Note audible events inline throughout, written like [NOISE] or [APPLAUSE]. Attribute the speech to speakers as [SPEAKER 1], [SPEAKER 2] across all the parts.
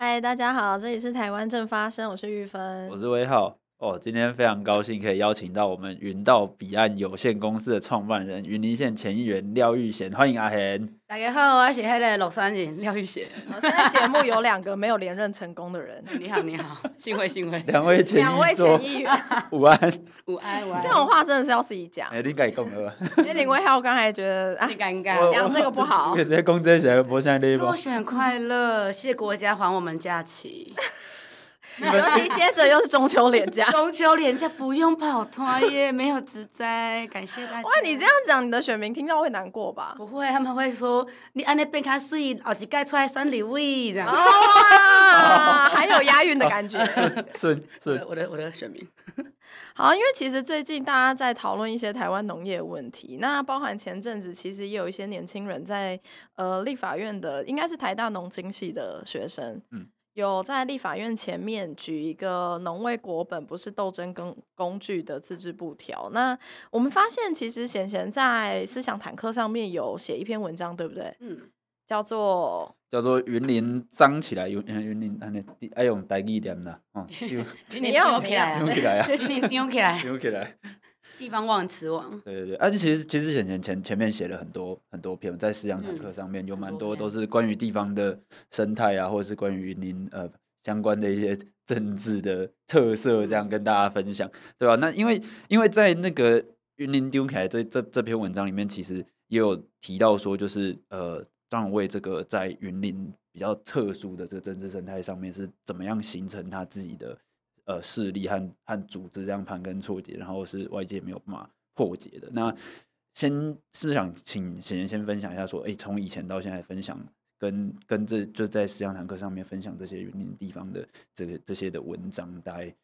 [SPEAKER 1] 嗨，大家好，这里是台湾正发生，我是玉芬，
[SPEAKER 2] 我是威浩。哦，今天非常高兴可以邀请到我们云道彼岸有限公司的创办人云林县前议员廖玉贤，欢迎阿贤。
[SPEAKER 3] 大家好，我是迄个乐山人廖玉贤。
[SPEAKER 1] 现在节目有两个没有连任成功的人，[LAUGHS]
[SPEAKER 3] 你好，你好，幸会幸会。
[SPEAKER 2] 两位前
[SPEAKER 1] 两位前议员，
[SPEAKER 2] 午安，
[SPEAKER 3] 午安，午安。
[SPEAKER 1] 这种话真的是要自己讲。
[SPEAKER 2] 哎，你敢讲了？
[SPEAKER 1] 因为林威浩刚才觉得啊，
[SPEAKER 3] 你尴尬，
[SPEAKER 1] 讲这个不好。[LAUGHS]
[SPEAKER 2] 直接公这些，我现在
[SPEAKER 3] 落选快乐，谢谢国家还我们假期。[LAUGHS]
[SPEAKER 1] 尤其接着又是中秋连假，
[SPEAKER 3] 中秋连假不用跑团耶，没有职灾，感谢大家。
[SPEAKER 1] 哇，你这样讲，你的选民听到会难过吧？
[SPEAKER 3] 不会，他们会说你安尼变卡水，后一盖出来三里位这样。[LAUGHS]
[SPEAKER 1] 哇，还有押韵的感觉，[LAUGHS]
[SPEAKER 2] 是是，
[SPEAKER 3] 我的我的选民。
[SPEAKER 1] 好，因为其实最近大家在讨论一些台湾农业问题，那包含前阵子其实也有一些年轻人在呃立法院的，应该是台大农经系的学生，嗯。有在立法院前面举一个农卫国本不是斗争工工具的自制布条。那我们发现，其实贤贤在思想坦克上面有写一篇文章，对不对？嗯，叫做
[SPEAKER 2] 叫做云林脏起来，云云林安尼爱用台语一点的哦，
[SPEAKER 3] 云林丢起来，
[SPEAKER 2] 丢 [LAUGHS] 起来啊，[LAUGHS] [LAUGHS]
[SPEAKER 3] 云林丢起来，
[SPEAKER 2] 丢起来。
[SPEAKER 3] 地方忘词王，
[SPEAKER 2] 对对对，而、啊、且其实其实前前前前面写了很多很多篇，在思想坦克上面有蛮多都是关于地方的生态啊，或者是关于云林呃相关的一些政治的特色，这样跟大家分享，对吧？那因为因为在那个云林丢起来这这这篇文章里面，其实也有提到说，就是呃张荣味这个在云林比较特殊的这个政治生态上面是怎么样形成他自己的。呃，势力和和组织这样盘根错节，然后是外界没有办法破解的。那先是想请贤贤先分享一下，说，哎、从以前到现在分享，跟跟这就在思想坦克上面分享这些云林地方的这个这些的文章，大概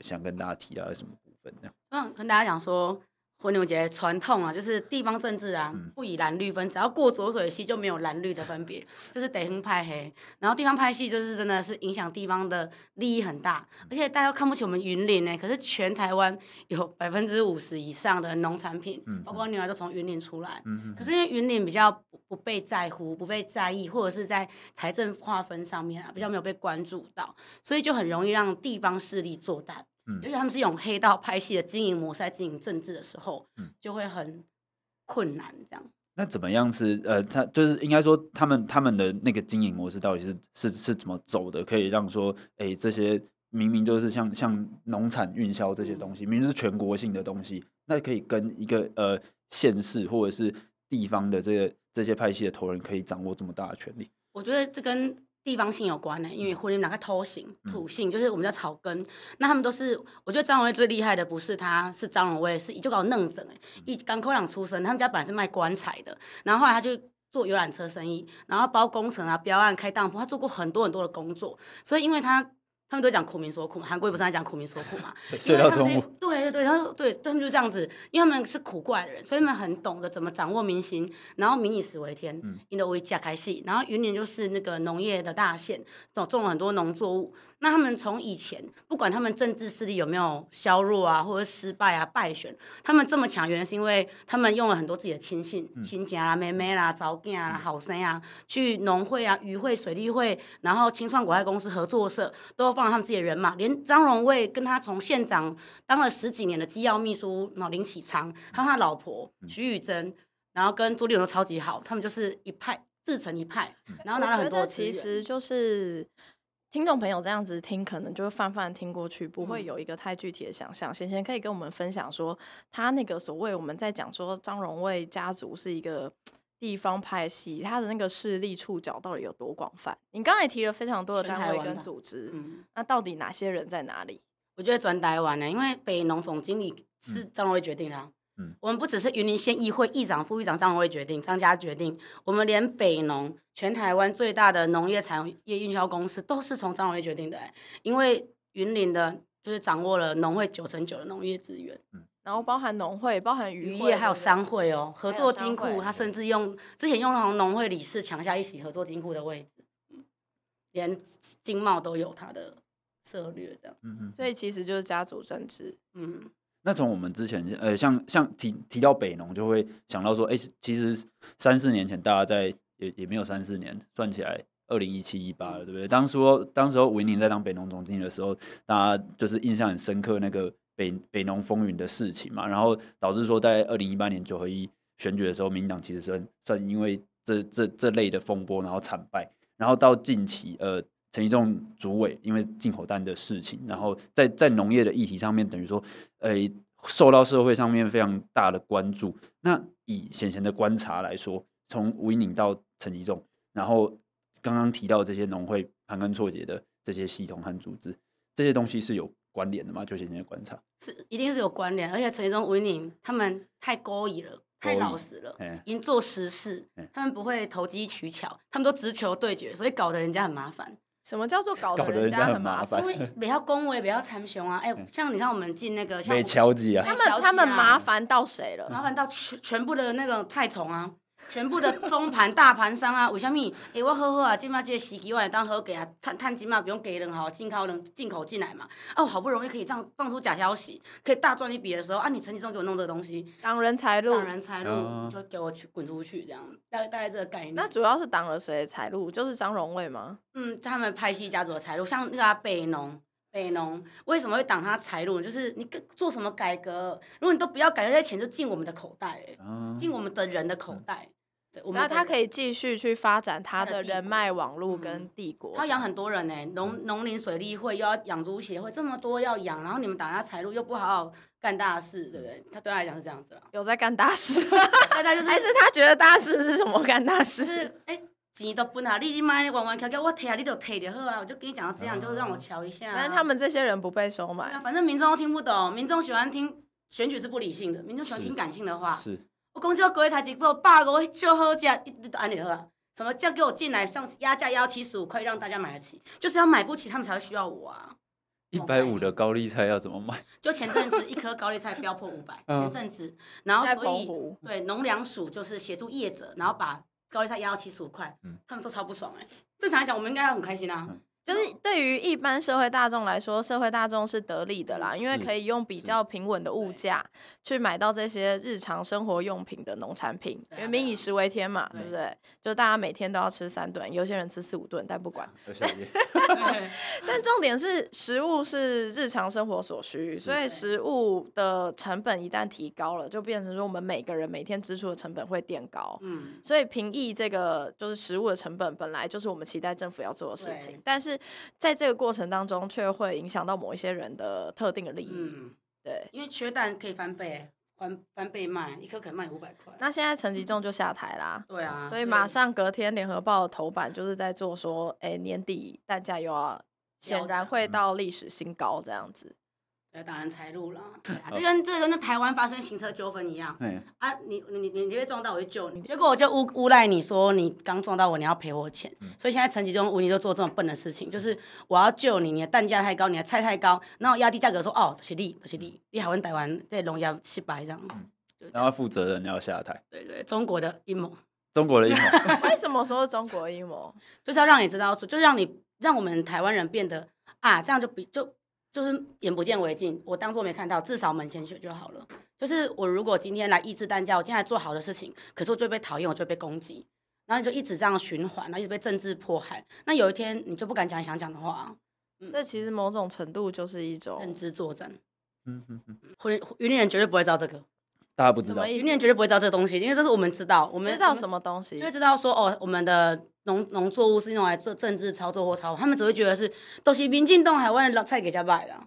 [SPEAKER 2] 想跟大家提到什么部分？这样，
[SPEAKER 3] 嗯，跟大家讲说。婚友节传统啊，就是地方政治啊，不以蓝绿分，只要过浊水溪就没有蓝绿的分别，就是地方派黑。然后地方派系就是真的是影响地方的利益很大，而且大家都看不起我们云林呢。可是全台湾有百分之五十以上的农产品，包括牛奶都从云林出来。可是因为云林比较不被在乎、不被在意，或者是在财政划分上面啊比较没有被关注到，所以就很容易让地方势力做大。嗯，因为他们是用黑道拍戏的经营模式在经营政治的时候，嗯，就会很困难。这样，
[SPEAKER 2] 那怎么样是呃，他就是应该说他们他们的那个经营模式到底是是是怎么走的？可以让说，哎、欸，这些明明就是像像农产运销这些东西，明明是全国性的东西，那可以跟一个呃县市或者是地方的这个这些拍戏的头人可以掌握这么大的权力？
[SPEAKER 3] 我觉得这跟。地方性有关呢，因为婚姻哪个土性土性，就是我们叫草根，那他们都是，我觉得张荣威最厉害的不是他是张荣威，是就搞弄整哎，一港口朗出身，他们家本来是卖棺材的，然后后来他就做游览车生意，然后包工程啊、标案、开当铺，他做过很多很多的工作，所以因为他。他们都讲苦民所苦嘛，韩国不是在讲苦民所苦嘛？
[SPEAKER 2] 睡到中午。
[SPEAKER 3] 对对对，他说对，他们就这样子，因为他们是苦过来的人，所以他们很懂得怎么掌握民心，然后民以食为天，因得为家开戏。然后云林就是那个农业的大县，种种了很多农作物。那他们从以前，不管他们政治势力有没有削弱啊，或者失败啊、败选，他们这么强，原因是因为他们用了很多自己的亲信、亲家啦、妹妹啦、早囝啊、好生啊，去农会啊、渔会、水利会，然后清创国外公司合作社，都放了他们自己的人马。连张荣卫跟他从县长当了十几年的机要秘书，然后林启昌，还有他老婆徐宇珍，然后跟朱立伦都超级好，他们就是一派自成一派，然后拿了很多。
[SPEAKER 1] 其实就是。听众朋友这样子听，可能就会泛泛听过去，不会有一个太具体的想象。贤贤、嗯、可以跟我们分享说，他那个所谓我们在讲说张荣卫家族是一个地方派系，他的那个势力触角到底有多广泛？你刚才提了非常多的单位跟组织，嗯、那到底哪些人在哪里？
[SPEAKER 3] 我觉得转台湾呢，因为北农总经理是张荣威决定的、啊。嗯、我们不只是云林县议会议长、副议长张荣威决定，张家决定，我们连北农全台湾最大的农业产业运销公司都是从张荣威决定的。因为云林的就是掌握了农会九成九的农业资源，
[SPEAKER 1] 嗯、然后包含农会、包含渔
[SPEAKER 3] 业，还有商会哦，合作金库，他甚至用之前用从农会理事抢下一起合作金库的位置，嗯、连经贸都有他的策略，这样，
[SPEAKER 2] 嗯嗯，
[SPEAKER 1] 所以其实就是家族政治，
[SPEAKER 3] 嗯。
[SPEAKER 2] 那从我们之前，呃，像像提提到北农，就会想到说，哎、欸，其实三四年前大家在也也没有三四年，算起来，二零一七一八了，对不对？当初当时候吴音宁在当北农总经理的时候，大家就是印象很深刻那个北北农风云的事情嘛，然后导致说在二零一八年九合一选举的时候，民党其实算算因为这这这类的风波，然后惨败，然后到近期呃。陈吉仲主委因为进口单的事情，然后在在农业的议题上面，等于说，呃，受到社会上面非常大的关注。那以显贤的观察来说，从吴音宁到陈吉仲，然后刚刚提到这些农会盘根错节的这些系统和组织，这些东西是有关联的吗？就显贤的观察，
[SPEAKER 3] 是一定是有关联。而且陈吉仲、吴音宁他们太勾引了，太老实了，已经做实事，他们不会投机取巧，他们都直球对决，所以搞得人家很麻烦。
[SPEAKER 1] 什么叫做搞得人家很麻烦？
[SPEAKER 3] 因为不要恭维，不要参雄啊！哎、欸，像你像我们进那个，像
[SPEAKER 2] 没敲击啊，
[SPEAKER 3] 啊，
[SPEAKER 1] 他们他们麻烦到谁了？
[SPEAKER 3] 麻烦到全全部的那个菜虫啊！全部的中盘大盘商啊，[LAUGHS] 为什么？哎、欸，我好好啊，今麦这个时机我来当好给啊，探探金嘛，不用给人吼，进口人进口进来嘛。哦，好不容易可以这样放出假消息，可以大赚一笔的时候啊，你陈吉仲给我弄这个东西，
[SPEAKER 1] 挡人财路，
[SPEAKER 3] 挡人财路，嗯、就给我去滚出去，这样大概大概这个概念。
[SPEAKER 1] 那主要是挡了谁的财路？就是张荣味吗？
[SPEAKER 3] 嗯，他们派系家族的财路，像那个、啊、北农。北农为什么会挡他财路？就是你做什么改革，如果你都不要改革，这些钱就进我们的口袋，进我们的人的口袋。对，
[SPEAKER 1] 那他可以继续去发展他的人脉网络跟帝国。
[SPEAKER 3] 他养很多人呢，农农林水利会又要养猪协会，这么多要养，然后你们挡他财路又不好好干大事，对不对？他对他来讲是这样子了。
[SPEAKER 1] 有在干大事，现在就是还是他觉得大事是什么？干大事
[SPEAKER 3] 是哎。钱都分啊，你你妈的弯弯翘翘，我提啊，你就提就好啊，我就跟你讲到这样，就让我瞧一下、啊。
[SPEAKER 1] 但是他们这些人不被收买，
[SPEAKER 3] 反正民众都听不懂，民众喜欢听选举是不理性的，民众喜欢听感性的话。是，是我讲这个各位才几个百个，我就好价，一安尼好啊。什么叫给我进来上压价要七十五块，让大家买得起，就是要买不起，他们才会需要我啊。
[SPEAKER 2] 一百五的高丽菜要怎么买？
[SPEAKER 3] 就前阵子一颗高丽菜飙破五百，[LAUGHS] 前阵子，然后所以对农粮署就是协助业者，然后把。高丽菜压到七十五块，他们都超不爽哎、欸。正常来讲，我们应该要很开心啊。嗯
[SPEAKER 1] 就是对于一般社会大众来说，社会大众是得利的啦，因为可以用比较平稳的物价去买到这些日常生活用品的农产品，因为民以食为天嘛，对不对？就大家每天都要吃三顿，有些人吃四五顿，但不管。[LAUGHS] [LAUGHS] 但重点是食物是日常生活所需，所以食物的成本一旦提高了，就变成说我们每个人每天支出的成本会变高。嗯，所以平抑这个就是食物的成本，本来就是我们期待政府要做的事情，但是。在这个过程当中，却会影响到某一些人的特定的利益。嗯，对，
[SPEAKER 3] 因为缺蛋可以翻倍，翻翻倍卖，一颗可能卖五百块。
[SPEAKER 1] 那现在陈吉仲就下台啦。
[SPEAKER 3] 对啊，
[SPEAKER 1] 所以马上隔天联合报的头版就是在做说，哎，年底蛋价又要显然会到历史新高这样子。
[SPEAKER 3] 要挡人财路了，对啊，[LAUGHS] 这跟这跟那台湾发生行车纠纷一样。啊，你你你你被撞到，我就救你，结果我就诬诬赖你说你刚撞到我，你要赔我钱。嗯、所以现在陈吉中、吴妮就做这种笨的事情，就是我要救你，你的蛋价太高，你的菜太高，然后压低价格说哦，是你，是你，你还问台湾在农业失败这样。
[SPEAKER 2] 然后负责人要下台。
[SPEAKER 3] 对，对对，中国的阴谋。
[SPEAKER 2] 中国的阴谋。[LAUGHS] [LAUGHS]
[SPEAKER 1] 为什么说中国的阴谋？
[SPEAKER 3] 就是要让你知道，就让你让我们台湾人变得啊，这样就比就。就是眼不见为净，我当做没看到，至少门前雪就好了。就是我如果今天来抑制单价，我今天来做好的事情，可是我就被讨厌，我就被攻击，然后你就一直这样循环，然后一直被政治迫害。那有一天你就不敢讲你想讲的话。
[SPEAKER 1] 这、嗯、其实某种程度就是一种
[SPEAKER 3] 认知作战。嗯嗯嗯，云云林人绝对不会知道这个，
[SPEAKER 2] 大家不知道，
[SPEAKER 3] 云林人绝对不会知道这个东西，因为这是我们知道，我们
[SPEAKER 1] 知道什么东西，
[SPEAKER 3] 就会知道说哦，我们的。农农作物是用来做政治操作或操，他们只会觉得是都是民进党海外的老菜给家卖了。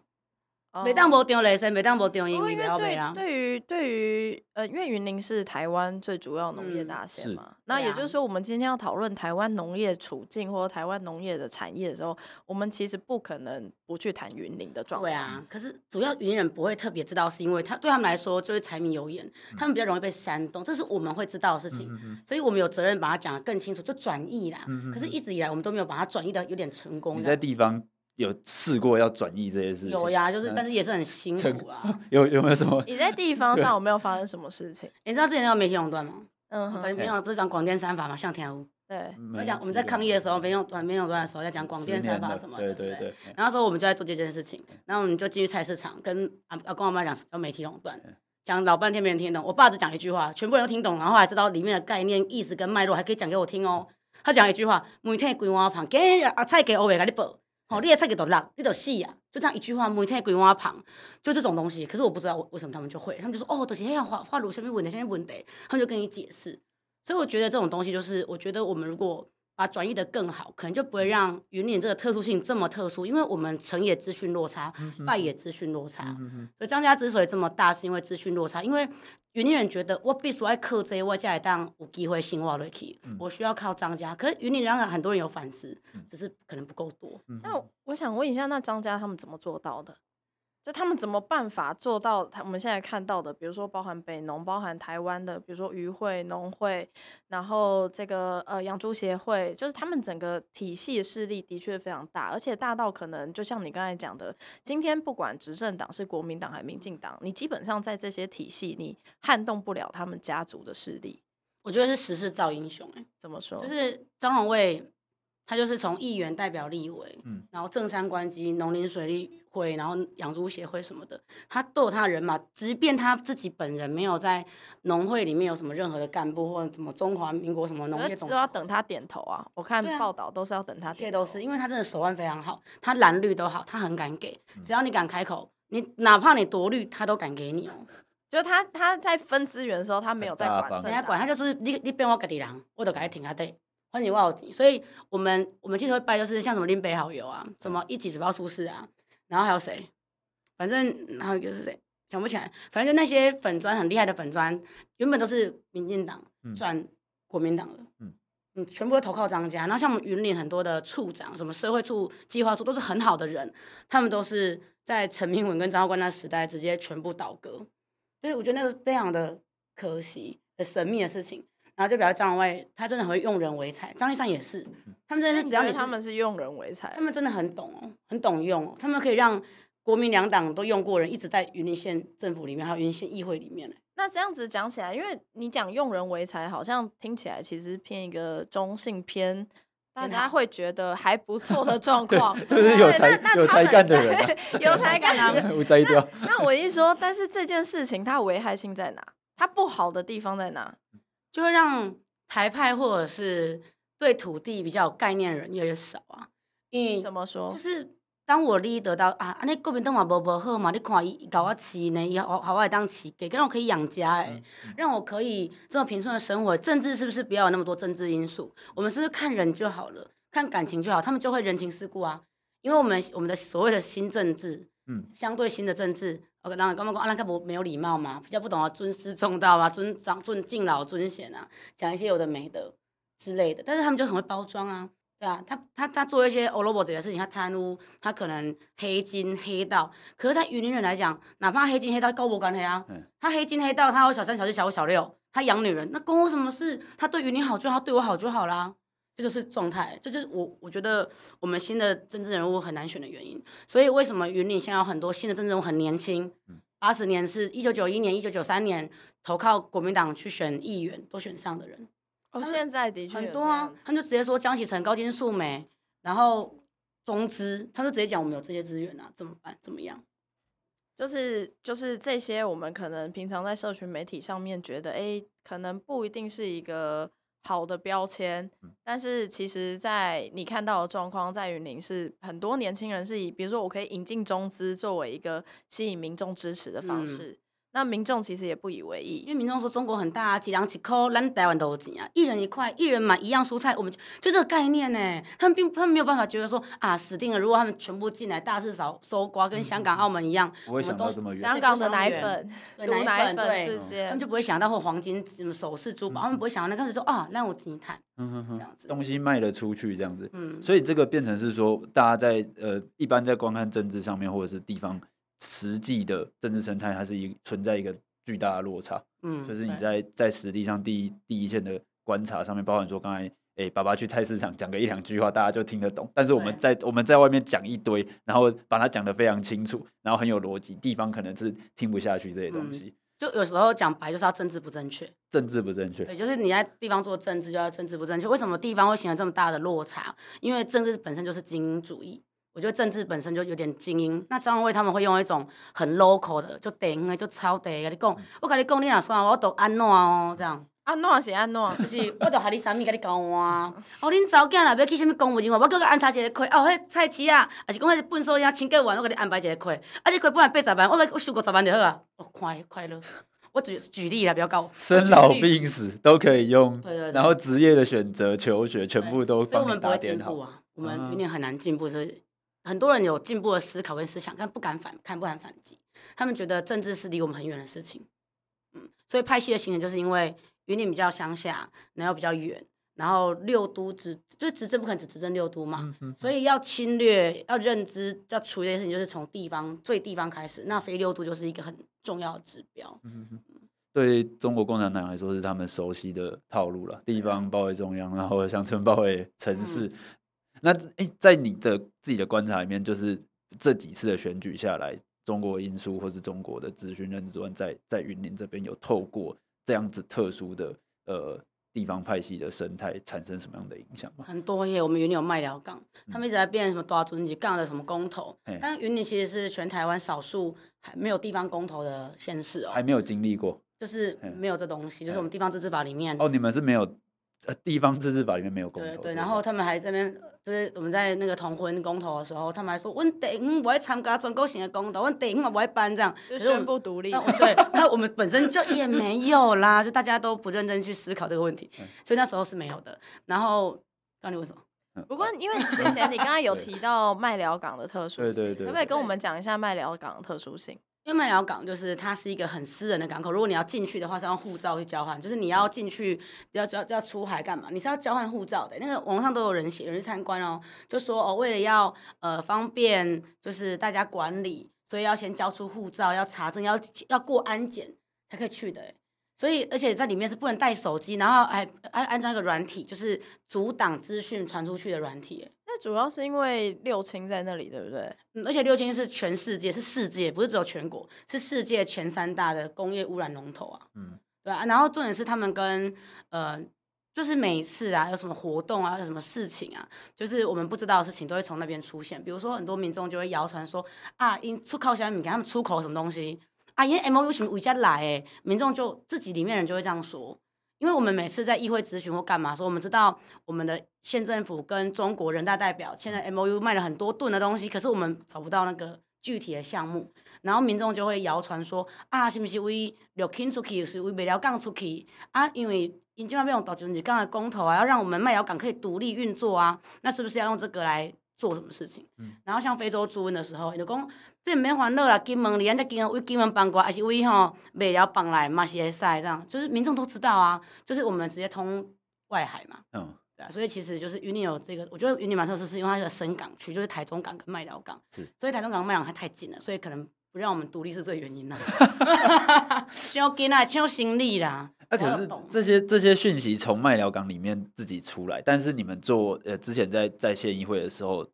[SPEAKER 3] 每当无丢雷声，每当无丢英语，不要背啦。
[SPEAKER 1] 对于对于呃，因为云林是台湾最主要农业大县嘛，嗯、那也就是说，我们今天要讨论台湾农业处境或者台湾农业的产业的时候，我们其实不可能不去谈云林的状况。
[SPEAKER 3] 对啊，可是主要云林人不会特别知道，是因为他对他们来说就是柴米油盐，嗯、他们比较容易被煽动，这是我们会知道的事情，嗯、哼哼所以我们有责任把它讲得更清楚，就转译啦。嗯、哼哼可是一直以来我们都没有把它转译的有点成功。
[SPEAKER 2] 你在地方。有试过要转移这些事情？
[SPEAKER 3] 有呀，就是，但是也是很辛苦啊。[LAUGHS]
[SPEAKER 2] 有有没有什么？
[SPEAKER 1] 你在地方上有没有发生什么事情？
[SPEAKER 3] 你知道之前那个媒体垄断吗？嗯，媒体垄断不是讲广电三法吗？向天屋。对，我讲我们在抗议的时候，媒体垄断媒体垄断的时候在讲广电三法什么的，对对对。然后说我们就在做这件事情，然后我们就进去菜市场，跟阿阿公阿妈讲要媒体垄断，讲老半天没人听懂。我爸只讲一句话，全部人都听懂，然后还知道里面的概念、意思跟脉络，还可以讲给我听哦。他讲一句话：每天规碗旁，今日阿菜给欧伟给你报，好，你也菜给都烂，你都死啊！就这样一句话，每天规碗胖，就这种东西。可是我不知道为什么他们就会，他们就说哦，都是要画画炉下面问题，什么问的，他们就跟你解释。所以我觉得这种东西就是，我觉得我们如果把转移的更好，可能就不会让云林这个特殊性这么特殊，因为我们成也资讯落差，败也资讯落差。所以张家之所以这么大，是因为资讯落差，因为。云林人觉得我必须要靠这个，我才会当有机会生活下去。我需要靠张家，可是云林人很多人有反思，只是可能不够多。
[SPEAKER 1] 那我想问一下，那张家他们怎么做到的？就他们怎么办法做到？他我们现在看到的，比如说包含北农，包含台湾的，比如说渔会、农会，然后这个呃养猪协会，就是他们整个体系的势力的确非常大，而且大到可能就像你刚才讲的，今天不管执政党是国民党还是民进党，你基本上在这些体系，你撼动不了他们家族的势力。
[SPEAKER 3] 我觉得是时势造英雄，欸，哎，
[SPEAKER 1] 怎么说？
[SPEAKER 3] 就是张荣卫。他就是从议员代表立委，嗯，然后正三关机、农林水利会，然后养猪协会什么的，他都有他的人马。即便他自己本人没有在农会里面有什么任何的干部或者什么中华民国什么农业总，
[SPEAKER 1] 都要等他点头啊！我看报道都是要等他点头，这些
[SPEAKER 3] 都是因为他真的手腕非常好，他蓝绿都好，他很敢给，只要你敢开口，你哪怕你多绿，他都敢给你哦。
[SPEAKER 1] 就他他在分资源的时候，他没有在管，
[SPEAKER 3] 人家管他就是你你变我家己人，我都给他挺下对。欢迎我，所以我们我们记者会拜就是像什么林北好友啊，什么一己指标出事啊，然后还有谁，反正还有一个是谁想不起来，反正就那些粉砖很厉害的粉砖，原本都是民进党转国民党的，嗯，嗯，全部都投靠张家。然后像我们云林很多的处长，什么社会处、计划处都是很好的人，他们都是在陈明文跟张耀关那时代直接全部倒戈，所以我觉得那个非常的可惜、很神秘的事情。然后就比较张荣味，他真的很会用人为才。张丽善也是，他们真的是只要你
[SPEAKER 1] 他们是用人为才，
[SPEAKER 3] 他们真的很懂哦，很懂用哦。他们可以让国民两党都用过人，一直在云林县政府里面，还有云林县议会里面。
[SPEAKER 1] 那这样子讲起来，因为你讲用人为才，好像听起来其实偏一个中性偏，大家会觉得还不错的状 [LAUGHS] 况，
[SPEAKER 2] 就是有才有才干的人，
[SPEAKER 1] 有才干的人。[LAUGHS]
[SPEAKER 3] 那
[SPEAKER 1] 那我一说，但是这件事情它危害性在哪？它不好的地方在哪？
[SPEAKER 3] 就会让台派或者是对土地比较有概念的人越来越少啊。
[SPEAKER 1] 嗯，怎么说？
[SPEAKER 3] 就是当我利益得到啊，那国民党嘛无无好嘛，你看伊搞我饲呢，伊好好我当饲给，让我可以养家哎，嗯、让我可以这么平顺的生活。政治是不是不要有那么多政治因素？我们是不是看人就好了，看感情就好？他们就会人情世故啊，因为我们我们的所谓的新政治，嗯，相对新的政治。我刚刚刚刚讲啊，那个不没有礼貌嘛，比较不懂得尊师重道啊，尊长尊敬老尊贤啊，讲一些有的没的之类的。但是他们就很会包装啊，对啊，他他他做一些欧罗伯这些事情，他贪污，他可能黑金黑道。可是，在云林人来讲，哪怕黑金黑道高我无关系啊，他黑金黑道，他有小三小四小五小六，他养女人，那关我什么事？他对云林好就好，对我好就好啦。这就是状态，这就是我我觉得我们新的政治人物很难选的原因。所以为什么云岭现在有很多新的政治人物很年轻？八十年是一九九一年、一九九三年投靠国民党去选议员都选上的人。
[SPEAKER 1] 哦，现在的确
[SPEAKER 3] 很多啊，他们就直接说江启臣、高金素梅，然后中资，他们就直接讲我们有这些资源啊，怎么办？怎么样？
[SPEAKER 1] 就是就是这些，我们可能平常在社群媒体上面觉得，哎，可能不一定是一个。好的标签，但是其实，在你看到的状况，在云林是很多年轻人是以，比如说我可以引进中资作为一个吸引民众支持的方式。嗯那民众其实也不以为意，因
[SPEAKER 3] 为民众说中国很大啊，几两几扣，咱台湾都有钱啊，一人一块，一人买一样蔬菜，我们就就这个概念呢。他们并他们没有办法觉得说啊，死定了，如果他们全部进来，大肆扫搜刮，跟香港、澳门一样，
[SPEAKER 2] 我们都
[SPEAKER 1] 香港的奶粉、毒奶粉事件，
[SPEAKER 3] 他们就不会想到或黄金什么首饰珠宝，他们不会想到那个时候啊，让我低碳，嗯哼哼，这样子
[SPEAKER 2] 东西卖得出去这样子，嗯，所以这个变成是说，大家在呃一般在观看政治上面或者是地方。实际的政治生态，它是一存在一个巨大的落差。嗯，就是你在在实地上第一第一线的观察上面，包含说刚才哎，爸爸去菜市场讲个一两句话，大家就听得懂。但是我们在我们在外面讲一堆，然后把它讲得非常清楚，然后很有逻辑，地方可能是听不下去这些东西。
[SPEAKER 3] 就有时候讲白就是要政治不正确，
[SPEAKER 2] 政治不正确。
[SPEAKER 3] 对，就是你在地方做政治就要政治不正确。为什么地方会形成这么大的落差？因为政治本身就是精英主义。我觉得政治本身就有点精英，那张荣味他们会用一种很 local 的，就地方的，就超地的，跟你讲，我跟你讲，你若算我都安怎哦，这样。
[SPEAKER 1] 安怎是安怎？
[SPEAKER 3] 就是我着害你啥物，甲你交换。哦，恁查某囝若要去啥物公务员我叫佮安插一个课。哦，迄菜市啊，还是讲迄个粪扫呀，清洁员，我甲你安排一个课。啊，这课本来八十万，我甲我收五十万就好啊。哦，快快乐。我举举例啦，比较高。
[SPEAKER 2] 生老病死都可以用。
[SPEAKER 3] 对对对。
[SPEAKER 2] 然后职业的选择、求学，全部都帮你打点好。所以我们不会进步啊，
[SPEAKER 3] 我们有点很难进步。是很多人有进步的思考跟思想，但不敢反看，不敢反击。他们觉得政治是离我们很远的事情。嗯，所以派系的形成就是因为。云林比较乡下，然后比较远，然后六都执就执政不可能只执政六都嘛，嗯嗯、所以要侵略、要认知、要处理的事情，就是从地方最地方开始。那非六都就是一个很重要的指标。
[SPEAKER 2] 嗯嗯、对中国共产党来说是他们熟悉的套路了，地方包围中央，然后乡村包围城市。嗯、那诶，在你的自己的观察里面，就是这几次的选举下来，中国因素或是中国的资讯认知观在在云林这边有透过。这样子特殊的呃地方派系的生态产生什么样的影响吗？
[SPEAKER 3] 很多耶，我们云林有麦寮港，他们一直在变什么大村级杠的什么公投，嗯、但云林其实是全台湾少数还没有地方公投的县市哦，
[SPEAKER 2] 还没有经历过，
[SPEAKER 3] 就是没有这东西，就是我们地方自治法里面
[SPEAKER 2] 哦，你们是没有呃地方自治法里面没有公投，
[SPEAKER 3] 对对，然后他们还在那边。就是我们在那个同婚公投的时候，他们还说，阮地方不会参加全国性的公投，阮地方也不会办这样，
[SPEAKER 1] 就宣布独立。
[SPEAKER 3] 对，那我们本身就也没有啦，就大家都不认真去思考这个问题，所以那时候是没有的。然后，刚你问什么？
[SPEAKER 1] 不过因为之前你刚刚有提到麦寮港的特殊性，对对对，可不可以跟我们讲一下麦寮港的特殊性？
[SPEAKER 3] 因为麦寮港就是它是一个很私人的港口，如果你要进去的话，是用护照去交换，就是你要进去要要要出海干嘛？你是要交换护照的。那个网上都有人写，有人参观哦，就说哦，为了要呃方便，就是大家管理，所以要先交出护照，要查证，要要过安检才可以去的。所以而且在里面是不能带手机，然后还安安装一个软体，就是阻挡资讯传出去的软体。
[SPEAKER 1] 主要是因为六轻在那里，对不对？
[SPEAKER 3] 嗯，而且六轻是全世界，是世界，不是只有全国，是世界前三大的工业污染龙头啊。嗯，对啊。然后重点是他们跟呃，就是每一次啊，有什么活动啊，有什么事情啊，就是我们不知道的事情都会从那边出现。比如说，很多民众就会谣传说啊，因出口小米给他们出口什么东西啊，因 M O U 什么回家来诶，民众就自己里面人就会这样说。因为我们每次在议会质询或干嘛说，我们知道我们的县政府跟中国人大代表签了 M O U，卖了很多吨的东西，可是我们找不到那个具体的项目，然后民众就会谣传说啊，是不是为六轻出去，是为麦寮港出去啊？因为因这边用大圳子港的公投啊，要让我们麦寮港可以独立运作啊，那是不是要用这个来？做什么事情？嗯、然后像非洲猪瘟的时候，就讲这免烦恼啦，金门里，咱这金门为金门帮过来，还是为吼麦寮搬来嘛是会使这样，就是民众都知道啊，就是我们直接通外海嘛，嗯，对啊，所以其实就是云林有这个，我觉得云林蛮特殊，是因为它是个深港区，就是台中港跟麦寮港，是。所以台中港跟麦寮港还太近了，所以可能不让我们独立是这个原因啦。[LAUGHS] 想紧啊，抢行李啦。
[SPEAKER 2] 啊，可是这些这些讯息从麦寮港里面自己出来，但是你们做呃之前在在县议会的时候。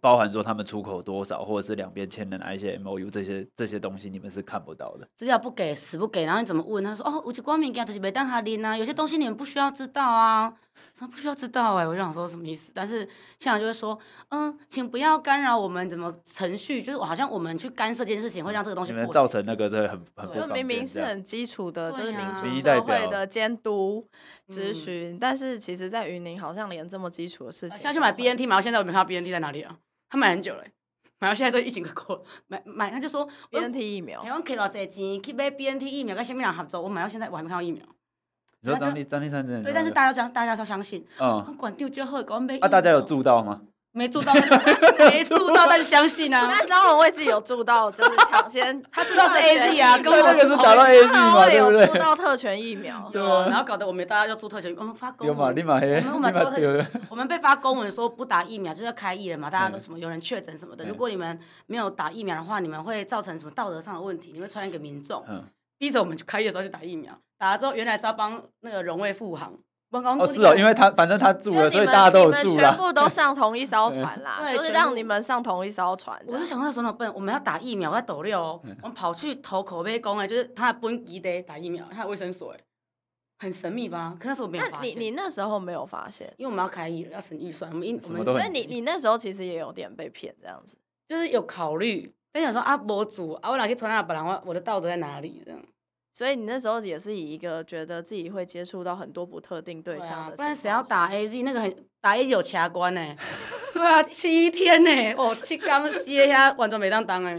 [SPEAKER 2] 包含说他们出口多少，或者是两边签的哪一些 M O U 这些这些东西，你们是看不到的。
[SPEAKER 3] 资料不给，死不给，然后你怎么问？他说：“哦，我去光明讲就是没当他拎啊，有些东西你们不需要知道啊，什么不需要知道哎、欸。”我就想说什么意思？但是现在就会说：“嗯，请不要干扰我们怎么程序，就是好像我们去干涉这件事情会让这个东西。”你们
[SPEAKER 2] 造成那个这很很不方
[SPEAKER 1] 便。明明是很基础的，就是民主社会的监督咨询，嗯、但是其实，在云林好像连这么基础的事情，
[SPEAKER 3] 像去买 B N T 嘛，现在我没看到 B N T 在哪里啊？他买很久了，买到现在都疫情快过了。买买他就说
[SPEAKER 1] B N T 疫苗，
[SPEAKER 3] 台湾给了多少钱去买 B N T 疫苗？跟什么人合作？我买到现在我还没看到疫苗。
[SPEAKER 2] 你说张丽张丽珊真的？
[SPEAKER 3] 对，但是大家都大家都相信。嗯。管丢就好，管买。
[SPEAKER 2] 啊，大家有注到吗？
[SPEAKER 3] 没做到，[LAUGHS] 没做到，但是相信啊。[LAUGHS]
[SPEAKER 1] 那张荣卫是有做到，就是抢先，[LAUGHS]
[SPEAKER 3] 他知道是 A Z 啊，跟我
[SPEAKER 2] 那个是打到 A Z 嘛，对不对？
[SPEAKER 1] 住到特权疫苗，
[SPEAKER 3] 对，然后搞得我们大家要做特权，我们发公文，我们我们被发公文说不打疫苗就是要开议了嘛，大家都什么有人确诊什么的，如果你们没有打疫苗的话，你们会造成什么道德上的问题？你会传染给民众，逼着我们去开业的时候去打疫苗，打了之后原来是要帮那个荣卫复航。
[SPEAKER 2] 哦，是哦，因为他反正他住了，所以大家都有住了。你们
[SPEAKER 1] 全部都上同一艘船啦，[LAUGHS] 就是让你们上同一艘船。
[SPEAKER 3] 我就想那时候那笨，我们要打疫苗，在斗六，我们跑去投口碑公哎，就是他本一得打疫苗，他卫生所哎，很神秘吧？可那时候我没有发现。
[SPEAKER 1] 你你那时候没有发现，
[SPEAKER 3] 因为我们要开议，要省预算，我们一我们
[SPEAKER 1] 所以你你那时候其实也有点被骗这样子，
[SPEAKER 3] 就是有考虑，但想说啊，博主啊，我哪去传达本人，我我的道德在哪里这样？
[SPEAKER 1] 所以你那时候也是以一个觉得自己会接触到很多不特定对象的、啊，
[SPEAKER 3] 不然谁要打 AZ 那个很打 AZ 有卡关呢？对啊，七天呢，哦，七刚歇下完全没当当哎，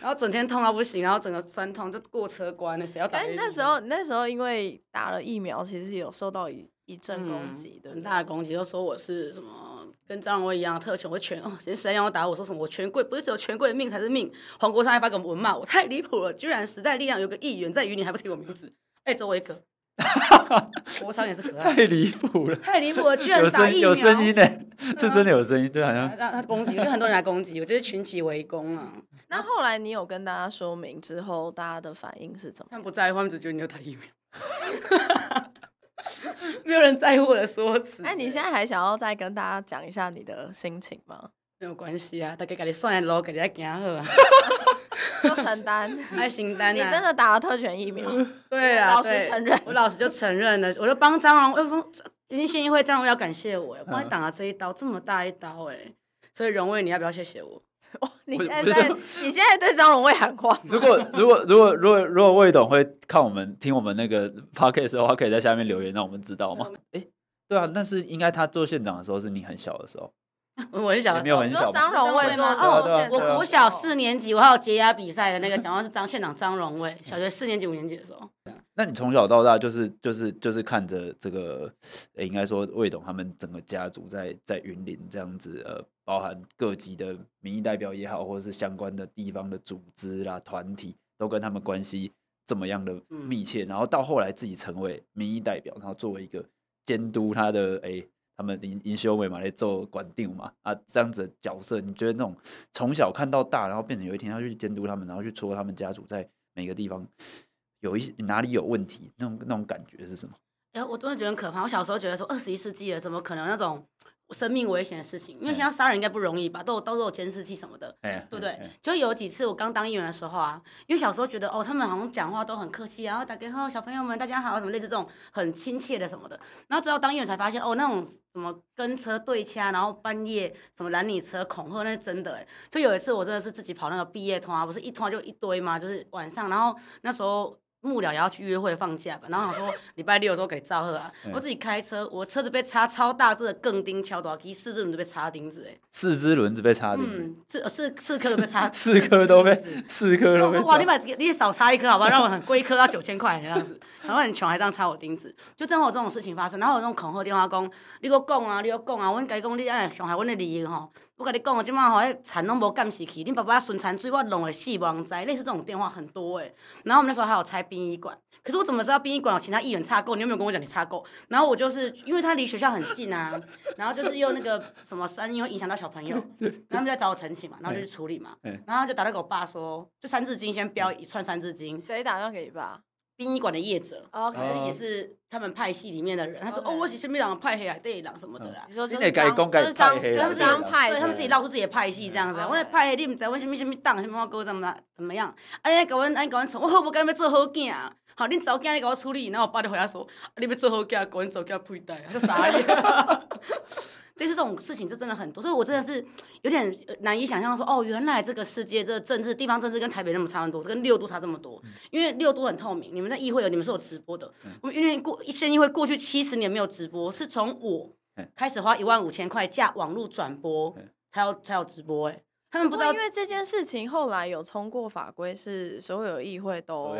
[SPEAKER 3] 然后整天痛到不行，然后整个酸痛就过车关了，谁要打 AZ？
[SPEAKER 1] 那时候那时候因为打了疫苗，其实有受到一一阵攻
[SPEAKER 3] 击，对，很大的攻击，就说我是什么。跟张荣威一样特权，我权哦，谁谁让我打我说什么？我权贵不是只有权贵的命才是命。黄国昌还发个文骂我太离谱了，居然时代力量有个议员在云林还不提我名字，哎、欸，[LAUGHS] 周维格，国昌也是可爱，
[SPEAKER 2] 太离谱了，
[SPEAKER 3] 太离谱了，居然打疫苗
[SPEAKER 2] 有声音呢，是真的有声音，对，好像
[SPEAKER 3] 让他攻击，就很多人来攻击，我觉得群起围攻啊。[LAUGHS]
[SPEAKER 1] 那后来你有跟大家说明之后，大家的反应是怎么？
[SPEAKER 3] 他们不在乎，他们只觉得你有打疫苗。[LAUGHS] [LAUGHS] 没有人在乎我的说辞。
[SPEAKER 1] 哎，你现在还想要再跟大家讲一下你的心情吗？
[SPEAKER 3] 没有关系啊，大家给你算的路，给你行好啊。[LAUGHS]
[SPEAKER 1] 要承担，
[SPEAKER 3] 爱承担。
[SPEAKER 1] 你真的打了特权疫苗？
[SPEAKER 3] 对啊，
[SPEAKER 1] 老实承认。
[SPEAKER 3] 我老实就承认了，我就帮张荣，我今天县议会张荣要感谢我，我帮你挡了这一刀，这么大一刀，哎，所以荣威你要不要谢谢我？[LAUGHS]
[SPEAKER 1] 你现在在 [LAUGHS] 你现在对张荣卫喊话？[LAUGHS]
[SPEAKER 2] 如果如果如果如果如果魏董会看我们听我们那个 podcast 的话，可以在下面留言让我们知道吗？哎、欸，对啊，但是应该他做县长的时候是你很小的时候，[LAUGHS]
[SPEAKER 3] 我很小的时候，
[SPEAKER 2] 没有很小。
[SPEAKER 1] 张荣卫吗？
[SPEAKER 3] 哦，我国小四年级，我还有解压比赛的那个讲话是张县长张荣卫，小学四年级五年级的时候。
[SPEAKER 2] 那你从小到大就是就是就是看着这个，欸、应该说魏董他们整个家族在在云林这样子，呃，包含各级的民意代表也好，或者是相关的地方的组织啦、团体，都跟他们关系这么样的密切，嗯、然后到后来自己成为民意代表，然后作为一个监督他的，哎、欸，他们营营修伟嘛来做管定嘛，啊，这样子的角色，你觉得那种从小看到大，然后变成有一天要去监督他们，然后去戳他们家族在每个地方。有一些哪里有问题，那种那种感觉是什么？
[SPEAKER 3] 哎、我真的觉得很可怕。我小时候觉得说，二十一世纪了，怎么可能那种生命危险的事情？因为现在杀人应该不容易吧？都有都有监视器什么的，欸、对不对？欸、就有几次我刚当议员的时候啊，因为小时候觉得哦，他们好像讲话都很客气，然后打给后小朋友们大家好，什么类似这种很亲切的什么的。然后直到当议员才发现，哦，那种什么跟车对掐，然后半夜什么拦你车恐吓，那是真的哎。就有一次我真的是自己跑那个毕业通啊，不是一通就一堆嘛，就是晚上，然后那时候。幕僚也要去约会放假吧，然后我说 [LAUGHS] 礼拜六的时候给赵贺啊，我自己开车，我车子被插超大只的钢钉，敲多少几四只轮子被插钉子哎，
[SPEAKER 2] 四只轮子被插钉，
[SPEAKER 3] 嗯，四四四颗都被插，
[SPEAKER 2] 四颗都被四颗都被。
[SPEAKER 3] 哇，你把你少插一颗好不好？让我很贵一颗要九千块这样子，[LAUGHS] 然后很穷还这样插我钉子，就正好有这种事情发生，然后有那种恐吓电话讲，你给我讲啊，你给我讲啊，我跟你讲你爱伤害我的利益吼。我跟你讲，我今晚吼，迄田拢无监视器，恁爸爸孙残水我弄会死亡灾，类似这种电话很多诶。然后我们那时候还有拆殡仪馆，可是我怎么知道殡仪馆有其他议员插购？你有没有跟我讲你插购？然后我就是因为他离学校很近啊，然后就是又那个什么声音会影响到小朋友，[LAUGHS] 然后他们就在找我陈情嘛，然后就去处理嘛，然后就打电话给我爸说，就三字经先标一串三字经。
[SPEAKER 1] 谁打电话给你爸？
[SPEAKER 3] 殡仪馆的业者，哦可能也是他们派系里面的人。他说：“哦，我是什么人派黑来对狼什么的啦。”你说就是张，就是张，就是张派，对，他们自己闹出自己的派系这样子。我那派黑，你唔知我什么什么党，什么哥怎么怎么样？啊，你搞阮，啊，你搞阮从，我好不干要做好囝啊！好，恁查某囝你给我处理。然后我爸就回答说：“你要做好囝，搞阮查某囝佩戴。”就傻眼。[LAUGHS] 类似这种事情就真的很多，所以我真的是有点难以想象说，哦，原来这个世界这个政治地方政治跟台北那么差很多，跟六都差这么多。因为六都很透明，你们在议会有，你们是有直播的。我们因为过县议会过去七十年没有直播，是从我开始花一万五千块架网络转播才有才有直播。哎，他们不知道，
[SPEAKER 1] 因为这件事情后来有通过法规，是所有议会都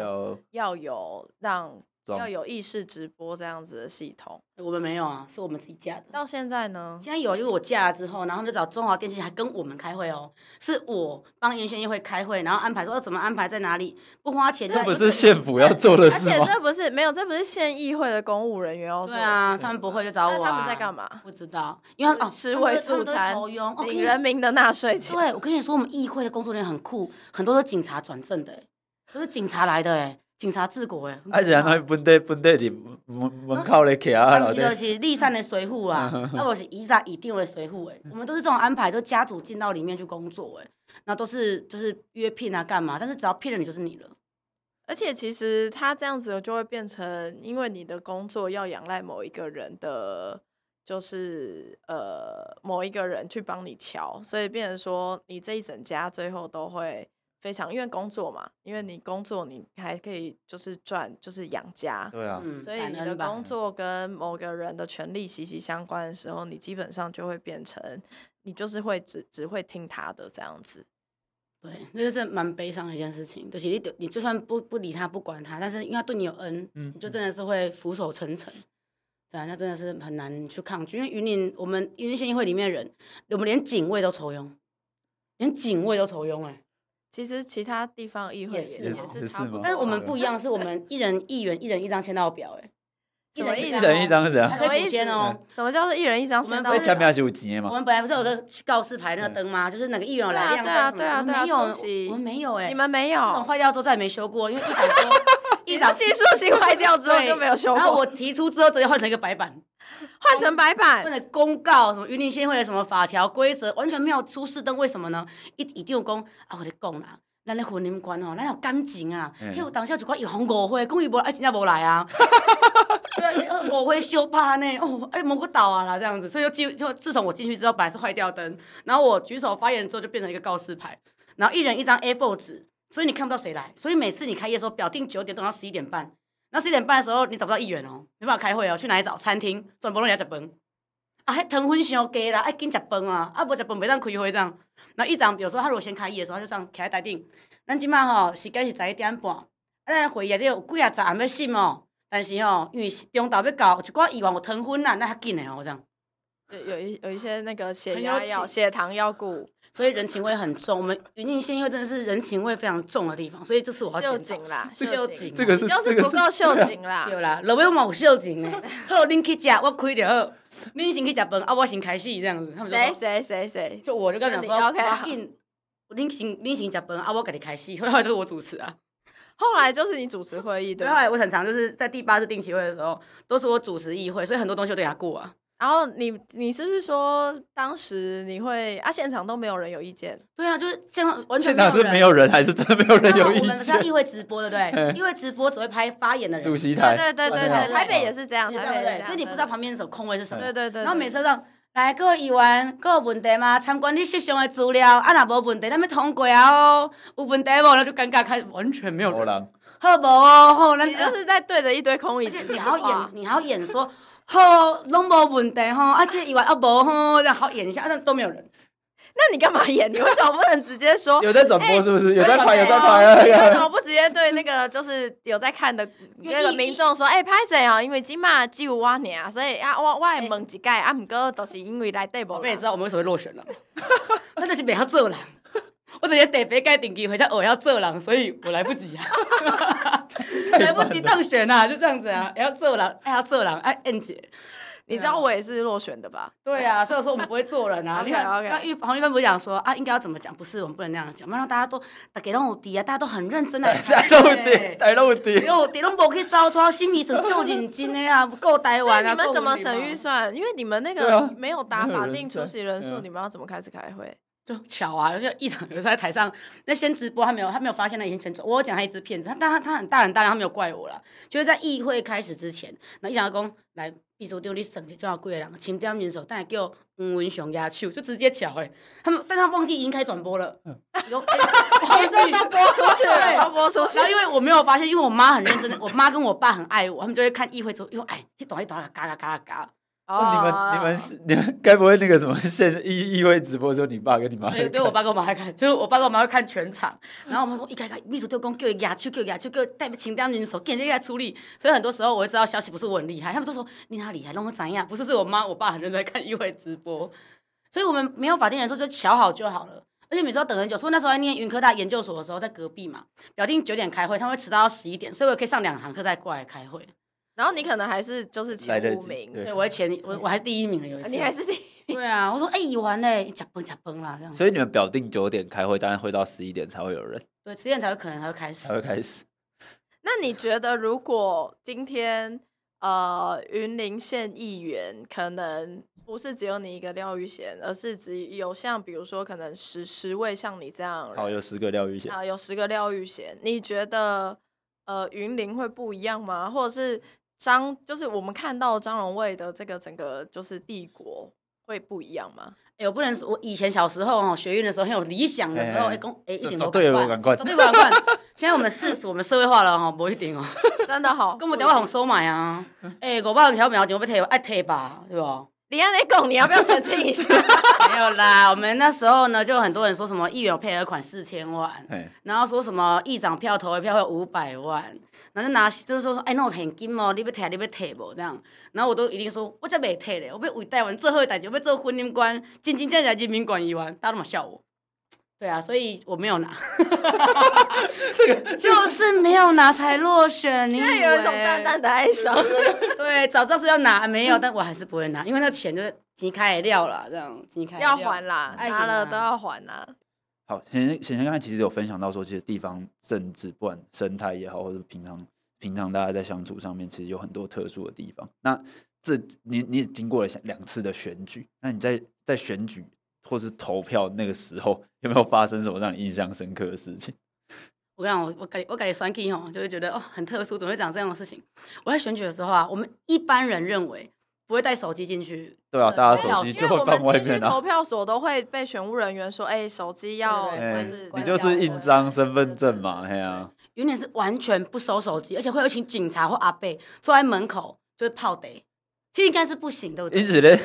[SPEAKER 1] 要有让。要有意识直播这样子的系统，
[SPEAKER 3] 我们没有啊，是我们自己架的。
[SPEAKER 1] 到现在呢？
[SPEAKER 3] 现在有，就是我架了之后，然后就找中华电信，还跟我们开会哦。是我帮原先议会开会，然后安排说要怎么安排在哪里，不花钱。
[SPEAKER 2] 这不是县府要做的事吗？
[SPEAKER 1] 而且这不是没有，这不是县议会的公务人员哦。
[SPEAKER 3] 对啊，他们不会就找我。
[SPEAKER 1] 他们在干嘛？
[SPEAKER 3] 不知道，因为哦，
[SPEAKER 1] 吃位素餐，领人民的纳税钱。
[SPEAKER 3] 对，我跟你说，我们议会的工作人员很酷，很多都是警察转正的，都是警察来的哎。警察治国诶，
[SPEAKER 2] 啊是安怎本地本地伫门门口咧徛啊，
[SPEAKER 3] 是就是立山的随户啊，[LAUGHS] 啊我是以长以定为随户诶，我们都是这种安排，就家族进到里面去工作诶，那都是就是约聘啊干嘛，但是只要聘了你就是你了。
[SPEAKER 1] 而且其实他这样子就会变成，因为你的工作要仰赖某一个人的，就是呃某一个人去帮你瞧，所以变成说你这一整家最后都会。非常因为工作嘛，因为你工作你还可以就是赚就是养家，
[SPEAKER 2] 对啊，
[SPEAKER 1] 所以你的工作跟某个人的权利息息相关的时候，你基本上就会变成你就是会只只会听他的这样子。
[SPEAKER 3] 对，那就是蛮悲伤的一件事情。就是你你就算不不理他不管他，但是因为他对你有恩，嗯、你就真的是会俯首称臣。对啊，那真的是很难去抗拒。因为云林我们云林县议会里面的人，我们连警卫都抽佣，连警卫都抽佣哎。
[SPEAKER 1] 其实其他地方议会也是也是差不多，
[SPEAKER 3] 但是我们不一样，是我们一人一元一人一张签到表，哎，
[SPEAKER 1] 一人
[SPEAKER 2] 一人一张是怎样？
[SPEAKER 3] 什么签
[SPEAKER 1] 哦？什么叫做一人一张签到表？
[SPEAKER 2] 签名是有钱吗？
[SPEAKER 3] 我们本来不是有个告示牌那个灯吗？就是哪个议员有来亮灯？
[SPEAKER 1] 对啊对啊对啊，
[SPEAKER 3] 没有，我们没有哎，
[SPEAKER 1] 你们没有？
[SPEAKER 3] 这种坏掉之后再也没修过，因为一直 [LAUGHS] 说
[SPEAKER 1] 议长技术性坏掉之后就没有修过。
[SPEAKER 3] 然后我提出之后直接换成一个白板。
[SPEAKER 1] 换成白板，
[SPEAKER 3] 换成公告，什么云林县会的什么法条规则，完全没有出示灯，为什么呢？一一定有讲啊，我跟你讲啦，咱咧婚姻观哦，咱有感情啊，还有当下就讲一红五花，讲伊无爱真正无来啊，[LAUGHS] 对，误会相拍呢，哦，哎，摸个倒啊啦，这样子，所以就就就自从我进去之后，本来是坏掉灯，然后我举手发言之后就变成一个告示牌，然后一人一张 A4 纸，所以你看不到谁来，所以每次你开业的时候，表定九点等到十一点半。那十一点半的时候，你找不到议员哦，没办法开会哦，去哪里找？餐厅，全部拢在食饭。啊，还糖分伤低啦，爱紧食饭啊，啊，无食饭袂当开会这样。那议长，比如说他如果先开议的时候，他就这样徛在台顶。咱即马吼时间是十一点半，啊，咱会议内底有几啊十还要审哦，但是吼因为中昼要到，有一寡议员有糖分啦，那较紧的哦这样。
[SPEAKER 1] 有有一有一些那个血压药血糖要顾。
[SPEAKER 3] 所以人情味很重，我们云林县因为真的是人情味非常重的地方，所以这次我要
[SPEAKER 1] 秀景啦，秀景，
[SPEAKER 2] 这个是
[SPEAKER 1] 就是不够秀景啦，
[SPEAKER 3] 对啦，老板有冇秀景呢？好，恁去吃，我开就好，恁先去吃饭，啊，我先开始这样子。他们
[SPEAKER 1] 谁谁谁谁？
[SPEAKER 3] 就我就跟他们说，OK，恁先恁先吃饭，啊，我给你开始，后来就是我主持啊。
[SPEAKER 1] 后来就是你主持会议，对。
[SPEAKER 3] 后来我很常就是在第八次定期会的时候，都是我主持议会，所以很多东西我都给他过啊。
[SPEAKER 1] 然后你你是不是说当时你会啊？现场都没有人有意见？
[SPEAKER 3] 对啊，就是现场完全
[SPEAKER 2] 现场是没有人，还是真的没有人有意见？
[SPEAKER 3] 我们是议会直播的，对，[LAUGHS] 议会直播只会拍发言的人。
[SPEAKER 2] 主席台，
[SPEAKER 1] 对对对对对，台北也是这样，台北对，
[SPEAKER 3] 所以你不知道旁边的空位是什么。
[SPEAKER 1] 对对对。
[SPEAKER 3] 然后每次让来各位议员，各有问题吗？参观你实上的资料，啊，若无问题，咱要通过啊哦。有问题无？那就尴尬，开完全没有人。好无哦，好，那
[SPEAKER 1] 你就是在对着一堆空椅子，
[SPEAKER 3] 你还要演，你还要演说。好，拢无问题吼，而且以外啊无吼，然后演一下，但都没有人。
[SPEAKER 1] 那你干嘛演？你为什么不能直接说？
[SPEAKER 2] 有在转播是不是？有在拍，有在拍
[SPEAKER 1] 啊！你为什么不直接对那个就是有在看的那个民众说？哎，拍谁啊？因为今嘛只有我尔，所以啊，我我会问一下啊，毋过都是因为内底无。
[SPEAKER 3] 我也知道我们为什么会落选了，[LAUGHS] 那就是不要做人。我直接得别盖顶级回家，我要做人，所以我来不及啊，[LAUGHS] 来不及当选啊，就这样子啊，要做人，哎要做人，哎燕姐，
[SPEAKER 1] 你知道我也是落选的吧？
[SPEAKER 3] 对啊，所以说我们不会做人啊。[LAUGHS] 你看，那玉黄玉芬不是讲说啊，应该要怎么讲？不是，我们不能那样讲，不然大家都大家拢有底啊，大家都很认真的。[LAUGHS]
[SPEAKER 2] 大家都有底，大家都有底。
[SPEAKER 3] 哟，底拢无去糟蹋，心里是够认真的啊，不够台湾啊。
[SPEAKER 1] 你们怎么省预算？因为你们那个没有达法定出席人数，你们要怎么开始开会？
[SPEAKER 3] 就巧啊，就一场有在台上，那先直播，他没有，他没有发现那已经先走。我讲他一只骗子，他但他他很大人大量，他没有怪我啦。就是在议会开始之前，那议长就讲来，秘书长你省一叫几个人，清点人手，但叫吴文雄压手，就直接巧哎。他们，但他忘记已经开转播了，有，
[SPEAKER 1] 你说是播出去了，播出去。
[SPEAKER 3] 然后因为我没有发现，因为我妈很认真，我妈跟我爸很爱我，他们就会看议会之后，又哎，一懂一懂，嘎嘎嘎嘎嘎。
[SPEAKER 2] 哦，你们你们是你们该不会那个什么现意意会直播的时候，你爸跟你妈
[SPEAKER 3] 对对，我爸跟我妈在看，[LAUGHS] 就是我爸跟我妈会看全场，然后我们说一开开秘书就讲叫压去叫压去叫代表清点人手，给人家处理，所以很多时候我会知道消息不是我很厉害，他们都说你哪厉害，让我怎样？不是，是我妈我爸很认真在看意会直播，[LAUGHS] 所以我们没有法定人数就瞧好就好了，而且每次要等很久，所以那时候在念云科大研究所的时候，在隔壁嘛，表定九点开会，他们会迟到到十一点，所以我可以上两堂课再过来开会。
[SPEAKER 1] 然后你可能还是就是前五名，
[SPEAKER 3] 对，我前我我还第一名有一次，
[SPEAKER 1] 你还是第一名，
[SPEAKER 3] 对啊，我说哎，已完嘞，吃崩吃崩啦这样。
[SPEAKER 2] 所以你们表定九点开会，当然会到十一点才会有人，
[SPEAKER 3] 对，十点才会可能才会开始，
[SPEAKER 2] 才会开始。[LAUGHS]
[SPEAKER 1] 那你觉得如果今天呃云林县议员可能不是只有你一个廖玉贤，而是只有像比如说可能十十位像你这样，
[SPEAKER 2] 好，有十个廖玉贤
[SPEAKER 1] 啊，有十个廖玉贤，你觉得呃云林会不一样吗？或者是？张就是我们看到张荣卫的这个整个就是帝国会不一样吗？
[SPEAKER 3] 哎、欸，我不能说，我以前小时候哦，学运的时候很有理想的时候，哎、欸，公哎、欸、一点都
[SPEAKER 2] 对了，赶快，
[SPEAKER 3] 对不赶现在我们世俗，我们社会化了哈，不一定哦，
[SPEAKER 1] 真的好，
[SPEAKER 3] 跟我们电话红收买啊，哎、欸，五百条苗钱我被退，爱退吧，对吧？
[SPEAKER 1] 你要来讲，你要不要澄清一下？[LAUGHS]
[SPEAKER 3] 没有啦，我们那时候呢，就很多人说什么议员配额款四千万，然后说什么议长票投一票会五百万，然后就拿就是说说哎，那种很金哦，你要退你要退不这样，然后我都一定说，我才没退嘞，我要为台湾做好的代志，我要做婚姻观，真真正正人民管一万，大家都嘛笑我。对啊，所以我没有拿，[LAUGHS] 这个 [LAUGHS] 就是没有拿才落选。你
[SPEAKER 1] 看有一种淡淡的哀伤。[LAUGHS]
[SPEAKER 3] 对，早知道是要拿，没有，但我还是不会拿，因为那钱就是钱开的料了，这样即开
[SPEAKER 1] 要还啦，拿了都要还啦。
[SPEAKER 2] 好，显显显刚才其实有分享到说，其实地方政治不管生态也好，或者平常平常大家在相处上面，其实有很多特殊的地方。那这你你也经过了两次的选举，那你在在选举。或是投票那个时候有没有发生什么让你印象深刻的事情？[LAUGHS]
[SPEAKER 3] 我跟你讲，我我感我感觉选举吼，就会觉得哦很特殊，怎么会讲这样的事情？我在选举的时候啊，我们一般人认为不会带手机进去。
[SPEAKER 2] 对啊，大家手机就会放外面啊。
[SPEAKER 1] 投票所都会被选务人员说，哎、欸，手机要就是
[SPEAKER 2] 你就是印章身份证嘛，嘿啊。
[SPEAKER 3] 有点是完全不收手机，而且会有请警察或阿贝坐在门口就是泡得。其实应该是不行的，对不对？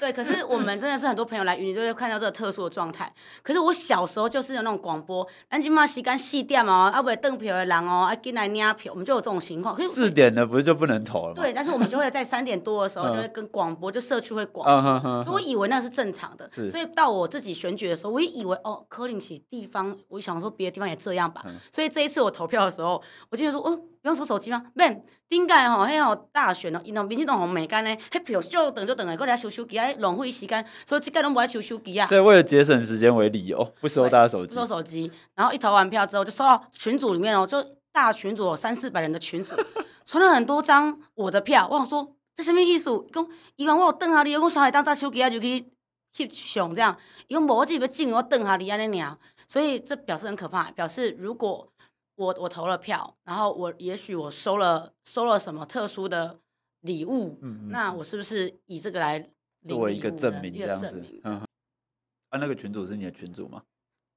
[SPEAKER 3] 对，可是我们真的是很多朋友来云林就会看到这个特殊的状态。可是我小时候就是有那种广播，咱今嘛时间四点哦，啊，不会登票的人哦，啊，进来领票，我们就有这种情况。可是
[SPEAKER 2] 四点了，不是就不能投了吗？
[SPEAKER 3] 对，但是我们就会在三点多的时候就会跟广播，就社区会广播，所以我以为那是正常的。所以到我自己选举的时候，我也以为哦，可能是地方，我想说别的地方也这样吧。所以这一次我投票的时候，我就说，哦。不用收手机吗？免，顶届吼，迄吼大选哦，因为民进党吼每间呢，迄票就等就等来，过来收手机啊，浪费时间，所以这届都不爱收手机啊。
[SPEAKER 2] 所以为了节省时间为理由，不收大家手机。
[SPEAKER 3] 不收手机，然后一投完票之后，就收到群组里面哦，就大群组三四百人的群组，传了很多张我的票。我想说，这什么意思？讲伊讲我有等下你，我小孩当扎手机啊，就去翕相这样。伊讲无我自己要进，我等下你安尼尔。所以这表示很可怕，表示如果。我我投了票，然后我也许我收了收了什么特殊的礼物，嗯嗯，那我是不是以这个来作为一个证明？这样子，嗯，
[SPEAKER 2] 啊，那个群主是你的群主吗？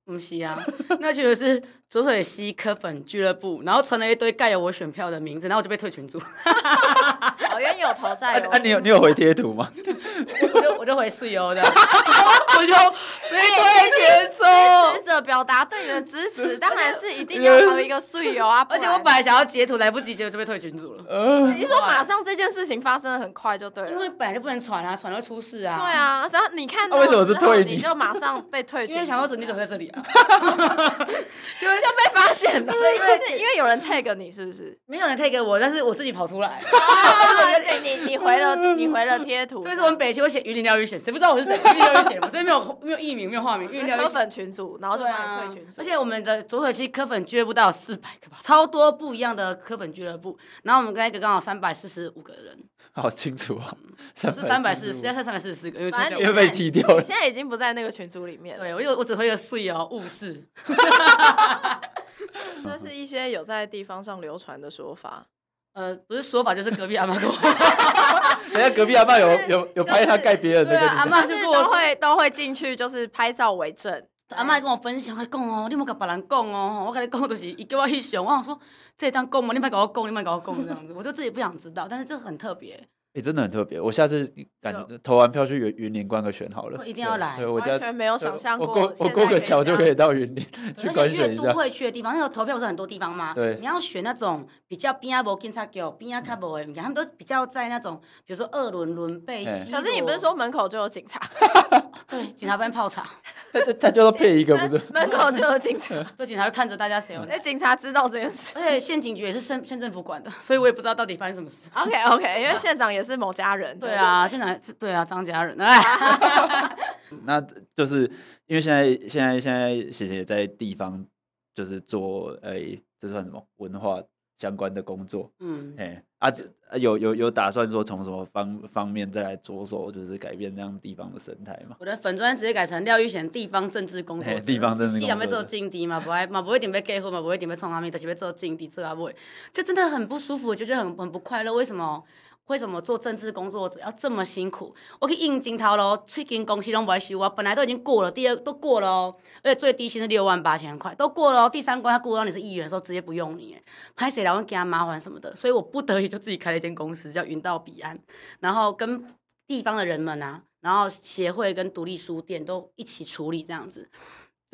[SPEAKER 3] 不是啊，[LAUGHS] 那群主是左水溪柯粉俱乐部，然后传了一堆盖有我选票的名字，然后我就被退群组。[LAUGHS]
[SPEAKER 1] 好冤有头债有。
[SPEAKER 2] 啊，你有你有回贴图吗？[LAUGHS]
[SPEAKER 3] 我就我就回碎哦的，[LAUGHS] 我就被退群组。支持者
[SPEAKER 1] 表达对你的支持，当然是一定要投一个碎哦啊！
[SPEAKER 3] 而且我本来想要截图，来不及截图就被退群组了。
[SPEAKER 1] 你说马上这件事情发生的很快就对了，
[SPEAKER 3] 因为本来就不能传啊，传会出事啊。
[SPEAKER 1] 对啊，然后你看到之后你就马上被退群，
[SPEAKER 3] 因为想说怎么你怎么在这里。[LAUGHS]
[SPEAKER 1] 就就被发现了，因为是因为有人 tag 你，是不是？
[SPEAKER 3] 没有人 tag 我，但是我自己跑出来。
[SPEAKER 1] 对，你你回了你回了贴图。
[SPEAKER 3] 所以说我们北区我写云林谁不知道我是谁？云林疗愈险嘛，这边没有没有艺名，没有化名。云林
[SPEAKER 1] 科粉群组，然后就把你退群组。
[SPEAKER 3] 而且我们的左水溪科粉俱乐部到有四百个吧，超多不一样的科粉俱乐部。然后我们刚才刚好三百四十五个人。
[SPEAKER 2] 好清楚啊，
[SPEAKER 3] 是三百四十，现在是三百四十四个，因为
[SPEAKER 2] 因为被踢掉了。
[SPEAKER 1] 你现在已经不在那个群组里面。
[SPEAKER 3] 对，我有我只会有碎哦，误事。[LAUGHS]
[SPEAKER 1] 这是一些有在地方上流传的说法，
[SPEAKER 3] 呃，不是说法，就是隔壁阿妈跟我。[LAUGHS]
[SPEAKER 2] 人家隔壁阿妈有有有拍他盖别人的对，
[SPEAKER 3] 阿妈就是
[SPEAKER 1] 都会都会进去，就是拍照为证。
[SPEAKER 3] 阿妈还跟我分享，我讲哦，你莫甲别人讲哦，我跟你讲，就是伊叫我去想，我想说这当讲嘛，你莫甲我讲，你莫甲我讲这样子，我就自己不想知道，但是这很特别。
[SPEAKER 2] 也、欸、真的很特别，我下次感觉投完票去云云林观个选好了，
[SPEAKER 3] 一定要来。
[SPEAKER 1] 我完全没有想象过，
[SPEAKER 2] 我过我过个桥就可以到云林去观选一下。
[SPEAKER 3] 都会去的地方，那个投票不是很多地方吗？
[SPEAKER 2] 对，
[SPEAKER 3] 你要选那种比较边啊无警察局，边啊较无的，他们都比较在那种，比如说二轮轮背。
[SPEAKER 1] 可是你不是说门口就有警察？[LAUGHS]
[SPEAKER 3] 对，警察帮你泡茶。[LAUGHS]
[SPEAKER 2] 他就他就要配一个，不是？[LAUGHS]
[SPEAKER 1] 门口就有警察，
[SPEAKER 3] 就警察会看着大家谁。
[SPEAKER 1] 哎，警察知道这件事，
[SPEAKER 3] 而且县警局也是县县政府管的，所以我也不知道到底发生什么事。
[SPEAKER 1] OK OK，因为县长也是某家人。
[SPEAKER 3] 对啊，县长是对啊，张家人。[LAUGHS]
[SPEAKER 2] 那就是因为现在现在现在贤贤也在地方，就是做哎、欸，这算什么文化？相关的工作，嗯，哎啊，有有有打算说从什么方方面再来着手，就是改变这样地方的生态吗？
[SPEAKER 3] 我的粉砖直接改成廖玉贤地方政治工作者，
[SPEAKER 2] 地方政治工作者，
[SPEAKER 3] 要做政治嘛，不爱嘛，不会点被 gay 婚嘛，不会点被创啥物，就是要做政治，做阿妹，就真的很不舒服，就觉得很很不快乐。为什么？为什么做政治工作者要这么辛苦？我去应征头咯，七间公司拢不爱收我，本来都已经过了，第二都过了哦，而且最低薪是六万八千块，都过了哦。第三关他过到你是议员的时候，直接不用你，拍谁来会给他麻烦什么的，所以我不得已就自己开了一间公司，叫云道彼岸，然后跟地方的人们啊，然后协会跟独立书店都一起处理这样子，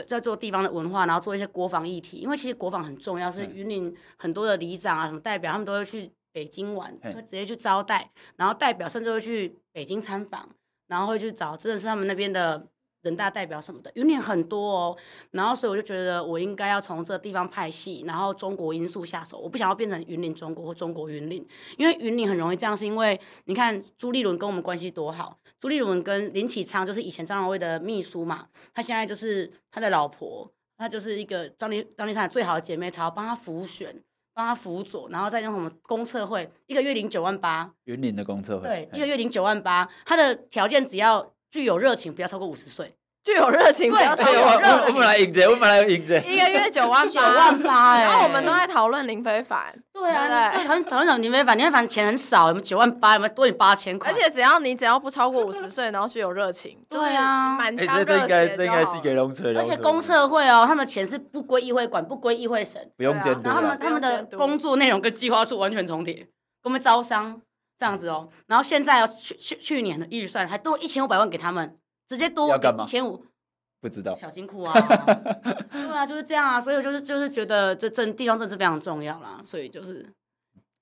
[SPEAKER 3] 在做地方的文化，然后做一些国防议题，因为其实国防很重要，是云林很多的里长啊什么代表，他们都会去。北京玩，会直接去招待，然后代表甚至会去北京参访，然后会去找真的是他们那边的人大代表什么的，云林很多哦。然后所以我就觉得我应该要从这个地方派系，然后中国因素下手，我不想要变成云林中国或中国云林，因为云林很容易这样，是因为你看朱立伦跟我们关系多好，朱立伦跟林启昌就是以前张荣味的秘书嘛，他现在就是他的老婆，她就是一个张立张立昌最好的姐妹，她要帮他辅选。帮他辅佐，然后再用什么公测会，一个月领九万八。云
[SPEAKER 2] 林的公测会，
[SPEAKER 3] 对，一个月领九万八。他的条件只要具有热情，不要超过五十岁。
[SPEAKER 1] 具有热情，不要超过热情。
[SPEAKER 2] 我们来迎接，我们来迎接。
[SPEAKER 1] 一个月九万
[SPEAKER 3] 九万八，
[SPEAKER 1] 然后我们都在讨论林非凡。
[SPEAKER 3] 对啊，讨论讨论林非凡，林非凡钱很少，有没有九万八？有没有多你八千块？
[SPEAKER 1] 而且只要你只要不超过五十岁，然后具有热情，对啊，满腔热血。这应该这应该是给龙锤。
[SPEAKER 3] 而且公社会哦，他们钱是不归议会管，不归议会审，
[SPEAKER 2] 不用监督。
[SPEAKER 3] 然后他们他们的工作内容跟计划书完全重叠，跟我们招商这样子哦。然后现在哦去去去年的预算还多一千五百万给他们，直接多一千五。
[SPEAKER 2] 不知道
[SPEAKER 3] 小金库啊，[LAUGHS] 对啊，就是这样啊，所以我就是就是觉得这政地方政治非常重要啦，所以就是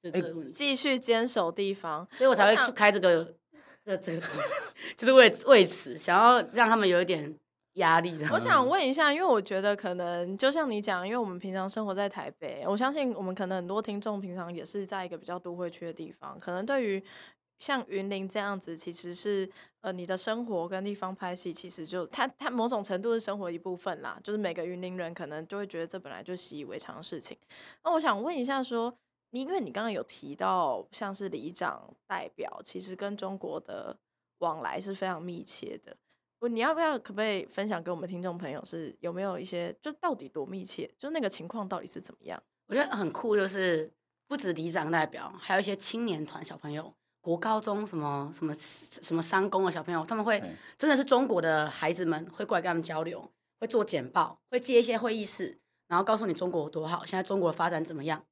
[SPEAKER 3] 就这
[SPEAKER 1] 继续坚守地方，
[SPEAKER 3] 所以我才会去开这个这这个东西，[LAUGHS] 就是为为此想要让他们有一点压力。
[SPEAKER 1] 我想问一下，因为我觉得可能就像你讲，因为我们平常生活在台北，我相信我们可能很多听众平常也是在一个比较都会区的地方，可能对于。像云林这样子，其实是呃，你的生活跟地方拍戏，其实就它它某种程度是生活一部分啦。就是每个云林人可能就会觉得这本来就习以为常的事情。那我想问一下说，你因为你刚刚有提到，像是里长代表，其实跟中国的往来是非常密切的。不，你要不要可不可以分享给我们听众朋友，是有没有一些就到底多密切？就那个情况到底是怎么样？
[SPEAKER 3] 我觉得很酷，就是不止里长代表，还有一些青年团小朋友。国高中什么什么什么商工的小朋友，他们会真的是中国的孩子们会过来跟他们交流，会做简报，会接一些会议室，然后告诉你中国有多好，现在中国的发展怎么样。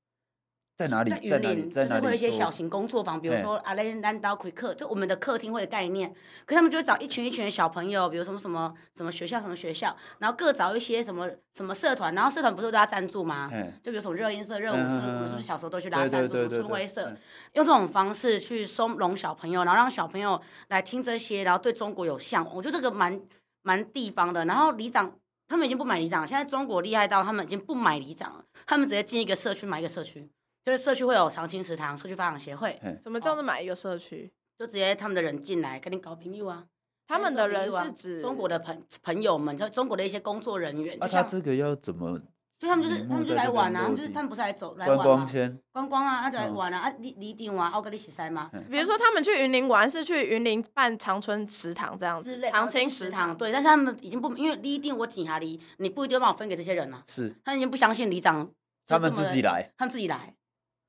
[SPEAKER 2] 在哪里？
[SPEAKER 3] 在云林，就是会有一些小型工作坊，比如说阿雷兰刀魁客，就我们的客厅会的概念。可他们就会找一群一群的小朋友，比如什么什么什么学校什么学校，然后各找一些什么什么社团，然后社团不是都要赞助吗？就比如什么热音社、热舞社，我们是不是小时候都去拉赞助？什么春晖社，用这种方式去收拢小朋友，然后让小朋友来听这些，然后对中国有向往。我觉得这个蛮蛮地方的。然后里长他们已经不买里长了，现在中国厉害到他们已经不买里长了，他们直接进一个社区买一个社区。就是社区会有常青食堂、社区发展协会。
[SPEAKER 1] 什么叫做买一个社区？
[SPEAKER 3] 就直接他们的人进来跟你搞朋友啊。
[SPEAKER 1] 他们的人是指
[SPEAKER 3] 中国的朋朋友们，就中国的一些工作人员。
[SPEAKER 2] 那他这个要怎么？
[SPEAKER 3] 就他们就是他们就来玩啊，他们就是他们不是来走来玩
[SPEAKER 2] 观光圈。
[SPEAKER 3] 观光啊，他就来玩啊，啊，里里长啊，奥格里西塞嘛。
[SPEAKER 1] 比如说他们去云林玩，是去云林办长春食堂这样子。长青食堂
[SPEAKER 3] 对，但是他们已经不因为里长我警下里，你不一定要帮我分给这些人啊。
[SPEAKER 2] 是。
[SPEAKER 3] 他已经不相信里长。
[SPEAKER 2] 他们自己来。
[SPEAKER 3] 他们自己来。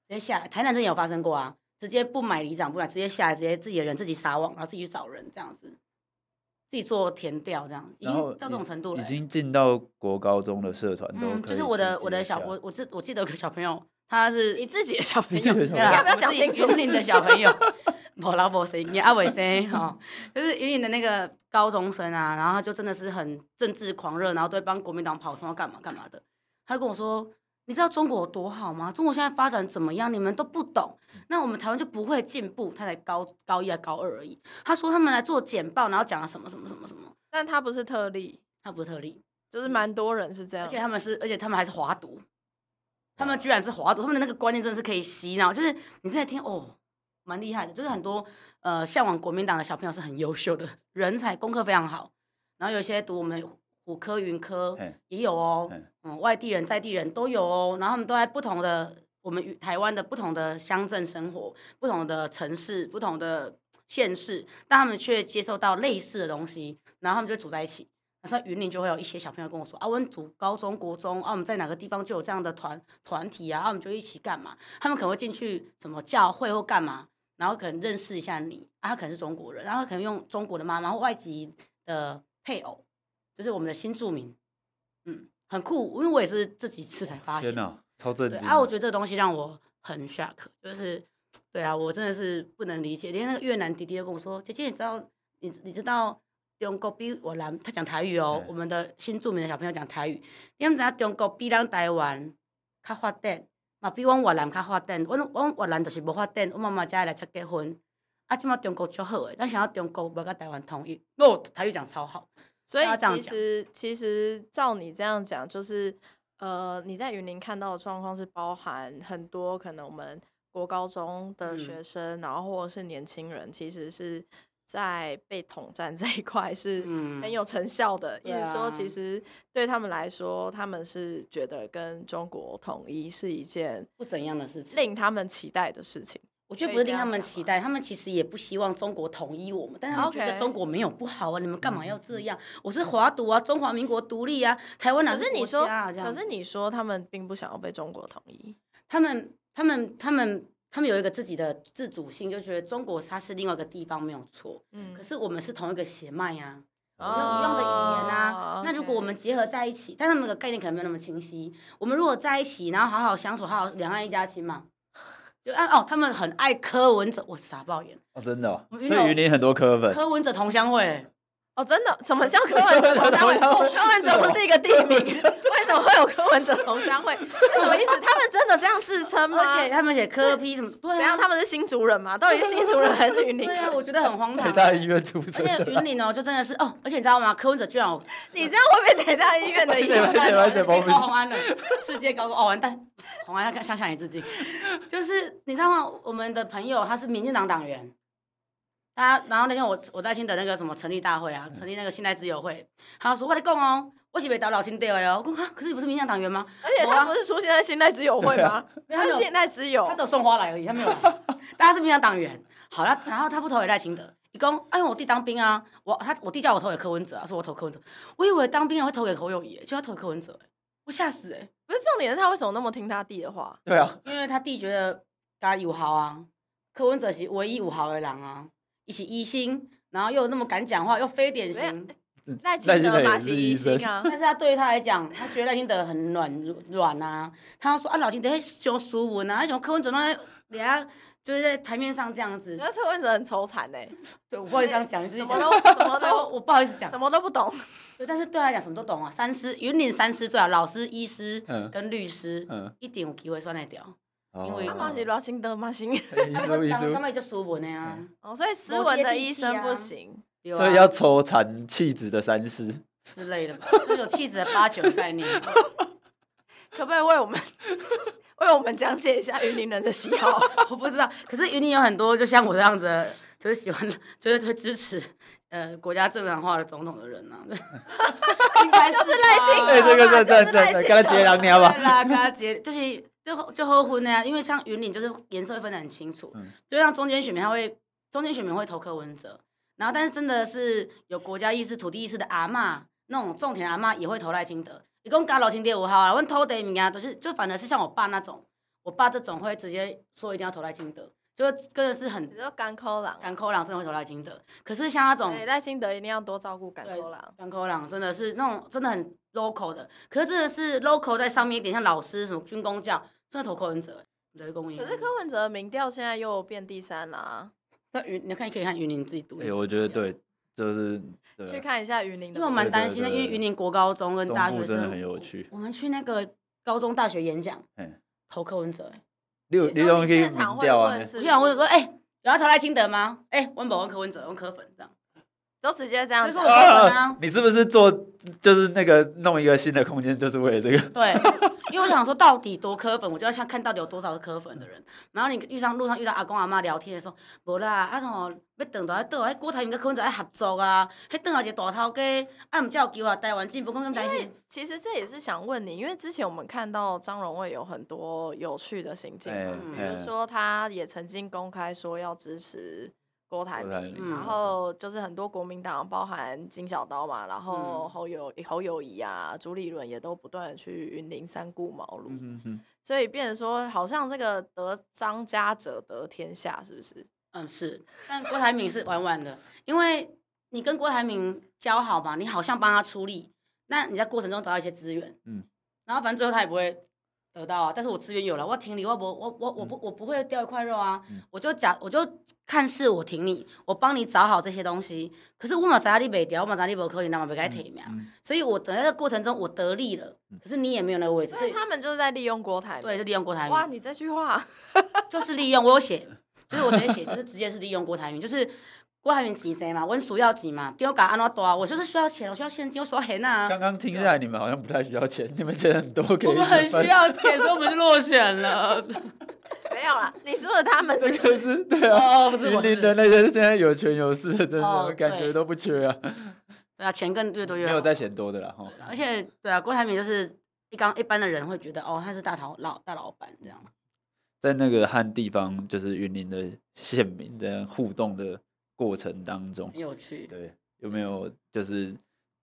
[SPEAKER 3] 直接下来，台南之前有发生过啊！直接不买里长，不买，直接下来，直接自己的人自己撒网，然后自己去找人这样子，自己做填调这样，已经到这种程度了。
[SPEAKER 2] 已经进到国高中的社团都、嗯、
[SPEAKER 3] 就是我的我的小我我记我记得有个小朋友，他是
[SPEAKER 1] 你自己的小 [LAUGHS] 朋友，
[SPEAKER 3] 你要不要讲清楚？云林的小朋友，无老无生，阿伟生哈，就是云林的那个高中生啊，然后他就真的是很政治狂热，然后都会帮国民党跑通，要干嘛干嘛的。他跟我说。你知道中国有多好吗？中国现在发展怎么样？你们都不懂，那我们台湾就不会进步。他才高高一还高二而已。他说他们来做简报，然后讲了什么什么什么什么。
[SPEAKER 1] 但他不是特例，
[SPEAKER 3] 他不是特例，
[SPEAKER 1] 就是蛮多人是这样。而
[SPEAKER 3] 且他们是，而且他们还是华独，他们居然是华独，他们的那个观念真的是可以洗脑。就是你在听哦，蛮厉害的。就是很多呃向往国民党的小朋友是很优秀的人才，功课非常好。然后有些读我们。虎科、云科也有哦，嗯，外地人、在地人都有哦，然后他们都在不同的我们台湾的不同的乡镇生活，不同的城市、不同的县市，但他们却接受到类似的东西，然后他们就组在一起。那时候云林就会有一些小朋友跟我说：“啊，我们组高中国中啊，我们在哪个地方就有这样的团团体啊，啊，我们就一起干嘛？他们可能会进去什么教会或干嘛，然后可能认识一下你啊，他可能是中国人，然后可能用中国的妈妈或外籍的配偶，就是我们的新住民，嗯，很酷，因为我也是这几次才发现，
[SPEAKER 2] 天哪，超震惊！
[SPEAKER 3] 啊，我觉得这个东西让我很 shock，就是对啊，我真的是不能理解，连那个越南弟弟都跟我说，姐姐你知道，你你知道中国比我南，他讲台语哦，我们的新住民的小朋友讲台语，你们知道中国比咱台湾较发展？嘛，比阮越南较发展，阮阮越南就是无发展，阮妈妈才会来才结婚。啊，即马中国足好诶，咱想要中国要甲台湾统一，哦，台语讲超好。
[SPEAKER 1] 所以其实其实照你这样讲，就是呃，你在云林看到的状况是包含很多可能我们国高中的学生，嗯、然后或者是年轻人，其实是。在被统战这一块是很有成效的，也、嗯、就是说，其实对他们来说，他们是觉得跟中国统一是一件
[SPEAKER 3] 不怎样的事情，
[SPEAKER 1] 令他们期待的事情。
[SPEAKER 3] 我觉得不是令他们期待，他们其实也不希望中国统一我们，但是他们觉得中国没有不好啊，你们干嘛要这样？嗯、我是华独啊，中华民国独立啊，台湾哪是国家啊？这样。
[SPEAKER 1] 可是你说他们并不想要被中国统一，
[SPEAKER 3] 他们，他们，他们。他们有一个自己的自主性，就觉得中国它是另外一个地方没有错，嗯，可是我们是同一个血脉呀，有一样的语言啊。那如果我们结合在一起，但他们的概念可能没有那么清晰。我们如果在一起，然后好好相处，好好两岸一家亲嘛，就按哦，他们很爱柯文哲，我傻爆眼
[SPEAKER 2] 哦，真的，哦所以云林很多柯粉，
[SPEAKER 3] 柯文哲同乡会。
[SPEAKER 1] 哦，真的？什么叫柯文哲同乡会？[LAUGHS] 柯文哲不是一个地名，[LAUGHS] 为什么会有柯文哲同乡会？什么意思？他们真的这样自称吗？
[SPEAKER 3] 而且他们写柯批什么？对啊，
[SPEAKER 1] 怎样？他们是新竹人嘛？到底是新竹人还是云林？
[SPEAKER 3] 对啊，我觉得很荒唐。
[SPEAKER 2] 台大医院出身，
[SPEAKER 3] 而且云林哦，就真的是哦，而且你知道吗？柯文哲居然有，
[SPEAKER 1] 你这样会被台大医院的医生 [LAUGHS]
[SPEAKER 3] 高虹安了，世界高中哦，完蛋，虹安要向向你自己。[LAUGHS] 就是你知道吗？我们的朋友他是民进党党员。他然后那天我我在听的那个什么成立大会啊，成立那个信赖之友会，他说我跟你讲哦，我是被打老亲爹的哦。我说啊，可是你不是民进党员吗？
[SPEAKER 1] 而且他不是出现在信赖之友会吗？他是现代之友，
[SPEAKER 3] 他只有送花来而已，他没有来。[LAUGHS] 大家是民进党党员，好了，然后他不投给赖清德，你讲，哎呦我弟当兵啊，我他我弟叫我投给柯文哲啊，说我投柯文哲，我以为当兵人会投给侯友宜，就要投给柯文哲，我吓死哎！
[SPEAKER 1] 不是重点是他为什么那么听他弟的话？
[SPEAKER 2] 对啊，
[SPEAKER 3] 因为他弟觉得他有好啊，柯文哲是唯一有好的人啊。一起医心，然后又那么敢讲话，又非典型。
[SPEAKER 1] 赖清德嘛是医生啊，
[SPEAKER 3] 但是他对于他来讲，他觉得赖清德很软软啊。他说啊，老清德像斯文啊，像柯文哲那底下就是在台面上这样子。
[SPEAKER 1] 那柯文哲很愁惨呢。[LAUGHS] 对，
[SPEAKER 3] 我不好意思这样讲，你自己
[SPEAKER 1] 什么都什么都，[LAUGHS]
[SPEAKER 3] 我不好意思讲，
[SPEAKER 1] 什么都不懂。
[SPEAKER 3] 对，但是对他来讲什么都懂啊。三师云林三师最好，老师、医师跟律师，一定有机会算得掉。因为
[SPEAKER 1] 嘛是赖清德嘛行，
[SPEAKER 3] 他们当他们就斯文的呀。
[SPEAKER 1] 哦，所以斯文的医生不行，
[SPEAKER 2] 所以要抽产气质的三师
[SPEAKER 3] 之类的吧，就有气质的八九概念。[LAUGHS]
[SPEAKER 1] 可不可以为我们为我们讲解一下云林人的喜好？[LAUGHS]
[SPEAKER 3] 我不知道，可是云林有很多就像我这样子，就是喜欢，就是会支持呃国家正常化的总统的人呢。[LAUGHS]
[SPEAKER 1] 应该是赖清德，
[SPEAKER 2] 对这个对对对，跟他结两年吧。
[SPEAKER 3] 对啦，跟他结就是。就就后婚的呀，因为像云林就是颜色会分得很清楚，嗯、就像中间选民他会，中间选民会投柯文哲，然后但是真的是有国家意识、土地意识的阿嬷，那种种田阿嬷也会投赖清德。一共加老亲爹五号啊，问投的名啊，都是就反而是像我爸那种，我爸这种会直接说一定要投赖金德，就真的是很。
[SPEAKER 1] 你说甘口郎，
[SPEAKER 3] 甘口郎真的会投赖金德，可是像那种
[SPEAKER 1] 赖清德一定要多照顾甘口郎，
[SPEAKER 3] 甘口郎真的是那种真的很 local 的，可是真的是 local 在上面一点，像老师什么军工教。真的投柯文哲，可
[SPEAKER 1] 是柯文哲的民调现在又变第三了啊。
[SPEAKER 3] 那云，你看可以看云林自己读。
[SPEAKER 2] 哎，我觉得对，就是
[SPEAKER 1] 去看一下云林。
[SPEAKER 3] 因为我蛮担心的，因为云林国高中跟大学生
[SPEAKER 2] 真的很有趣。
[SPEAKER 3] 我们去那个高中大学演讲，投柯文哲。
[SPEAKER 2] 六六中可以民调啊。
[SPEAKER 3] 我想问说，哎，有要投赖清德吗？哎，温宝问柯文哲，问柯粉这样。
[SPEAKER 1] 都直接这样子。
[SPEAKER 2] 你是不是做就是那个弄一个新的空间，就是为了这个？
[SPEAKER 3] 对，因为我想说，到底多磕粉，我就要想看到底有多少个磕粉的人。然后你遇上路上遇到阿公阿妈聊天的时候，无啦，啊吼，要等到要倒，迄郭台铭跟柯文哲爱合作啊，迄等下一个大头家，啊唔叫叫啊，台湾进步共产党。
[SPEAKER 1] 其实这也是想问你，因为之前我们看到张荣味有很多有趣的行径嘛，比如说他也曾经公开说要支持。郭台铭，嗯、然后就是很多国民党，包含金小刀嘛，然后侯友、嗯、侯友谊啊，朱立伦也都不断的去云林三顾茅庐，嗯、哼哼所以变成说，好像这个得张家者得天下，是不是？
[SPEAKER 3] 嗯，是，但郭台铭是玩玩的，因为你跟郭台铭交好嘛，你好像帮他出力，那你在过程中得到一些资源，嗯，然后反正最后他也不会。得到啊，但是我资源有了，我挺你，我不，我我我不，我不会掉一块肉啊，嗯、我就假，我就看似我挺你，我帮你找好这些东西，可是我嘛知道你袂掉，我嘛知道你无可能，那么不该体面，所以我等在这个过程中我得利了，可是你也没有那个位置，
[SPEAKER 1] 所以他们就是在利用郭台，
[SPEAKER 3] 对，就利用郭台铭。
[SPEAKER 1] 哇，你这句话。[LAUGHS]
[SPEAKER 3] 就是利用，我有写，就是我直接写，就是直接是利用郭台铭，就是。我还没急谁嘛，我需要急嘛，给我搞安怎多啊？我就是需要钱，我需要现金，我手很啊。
[SPEAKER 2] 刚刚听下来，你们好像不太需要钱，你们钱很多，可以。
[SPEAKER 3] 我们很需要钱，[LAUGHS] 所以我们就落选了。
[SPEAKER 1] 没有啦，你说的他们是，[LAUGHS]
[SPEAKER 2] 这个是对啊，
[SPEAKER 3] 哦，不是我
[SPEAKER 2] 的那些现在有权有势的，真的感觉都不缺啊。
[SPEAKER 3] 对啊，钱更越多越好。
[SPEAKER 2] 没有再嫌多的啦哈。
[SPEAKER 3] 而且对啊，郭台铭就是一刚一般的人会觉得哦，他是大头老大老板这样。
[SPEAKER 2] 在那个和地方就是云林的县民这样互动的。过程当中
[SPEAKER 3] 很有趣，
[SPEAKER 2] 对，有没有就是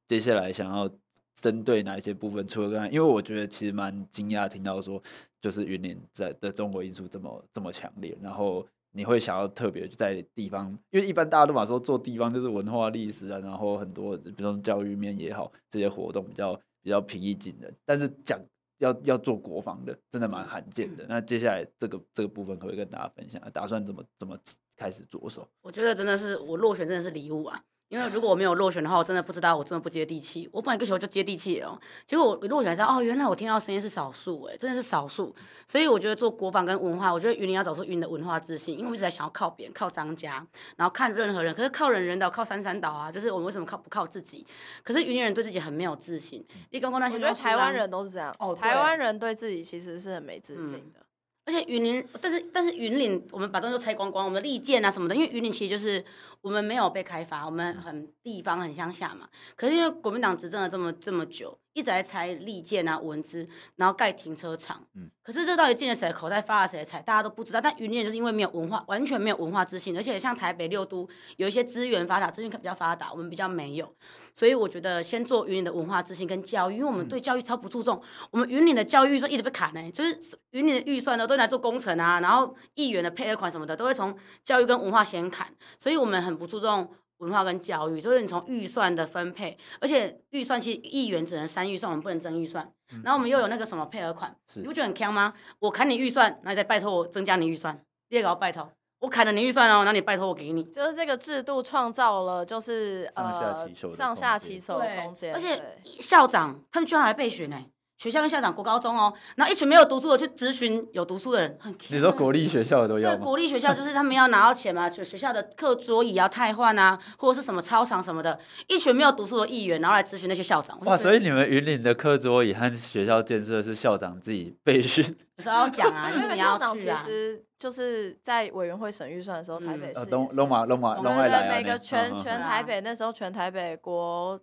[SPEAKER 2] 接下来想要针对哪一些部分？除了刚才，因为我觉得其实蛮惊讶听到说，就是云林在的中国因素这么这么强烈，然后你会想要特别在地方，因为一般大家都把说做地方就是文化历史啊，然后很多比如说教育面也好，这些活动比较比较平易近人，但是讲要要做国防的，真的蛮罕见的。那接下来这个这个部分可不可以跟大家分享？打算怎么怎么？开始着手，
[SPEAKER 3] 我觉得真的是我落选，真的是礼物啊！因为如果我没有落选的话，我真的不知道我这么不接地气。我本来一个球就接地气哦，结果我落选之后，哦，原来我听到声音是少数，哎，真的是少数。所以我觉得做国防跟文化，我觉得云林要找出云林的文化自信，因为我一直在想要靠别人，靠张家，然后看任何人，可是靠人人岛，靠三三岛啊，就是我们为什么靠不靠自己？可是云林人对自己很没有自信。你刚刚那些，
[SPEAKER 1] 我觉得台湾人都是这样。哦，台湾人对自己其实是很没自信的。嗯
[SPEAKER 3] 而且云林，但是但是云林，我们把东西都拆光光，我们的利剑啊什么的，因为云林其实就是我们没有被开发，我们很地方很乡下嘛。可是因为国民党执政了这么这么久，一直在拆利剑啊文资，然后盖停车场。嗯。可是这到底进了谁的口袋，发了谁的财，大家都不知道。但云林就是因为没有文化，完全没有文化自信，而且像台北六都有一些资源发达，资源比较发达，我们比较没有。所以我觉得先做云林的文化自信跟教育，因为我们对教育超不注重。我们云林的教育预算一直被砍呢、欸，就是云林的预算呢都拿来做工程啊，然后议员的配额款什么的都会从教育跟文化先砍，所以我们很不注重文化跟教育。所以你从预算的分配，而且预算其实议员只能删预算，我们不能增预算。然后我们又有那个什么配额款，你不觉得很坑吗？我砍你预算，那你再拜托我增加你预算，你也给我拜托。我砍了你预算哦，那你拜托我给你。
[SPEAKER 1] 就是这个制度创造了，就是呃上下其手的空间，
[SPEAKER 3] 而且校长他们居然来备选呢。学校跟校长，国高中哦，然后一群没有读书的去咨询有读书的人，很
[SPEAKER 2] 你说国立学校的都要吗？
[SPEAKER 3] 对，国立学校就是他们要拿到钱嘛，学学校的课桌椅要汰换啊，或者是什么操场什么的，一群没有读书的议员，然后来咨询那些校长。
[SPEAKER 2] 哇，所以你们云林的课桌椅和学校建设是校长自己备询？
[SPEAKER 3] 有时候要讲啊，[LAUGHS]
[SPEAKER 1] 因为。校长其实就是在委员会审预算的时候，台北市
[SPEAKER 2] 龙龙马龙马龙爱来
[SPEAKER 1] 每个全全台北那时候全台北国。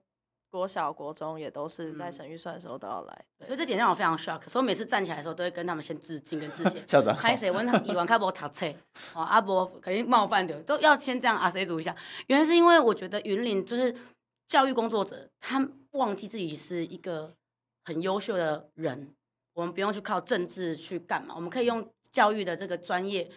[SPEAKER 1] 国小、国中也都是在省预算的时候都要来，
[SPEAKER 3] 所以这点让我非常 shock。所以每次站起来的时候，都会跟他们先致敬跟致谢。[LAUGHS]
[SPEAKER 2] 校长，
[SPEAKER 3] 开始问他们以往开播读册，哦，阿伯肯定冒犯的，都要先这样阿 C 组一下。原来是因为我觉得云林就是教育工作者，他忘记自己是一个很优秀的人，我们不用去靠政治去干嘛，我们可以用教育的这个专业。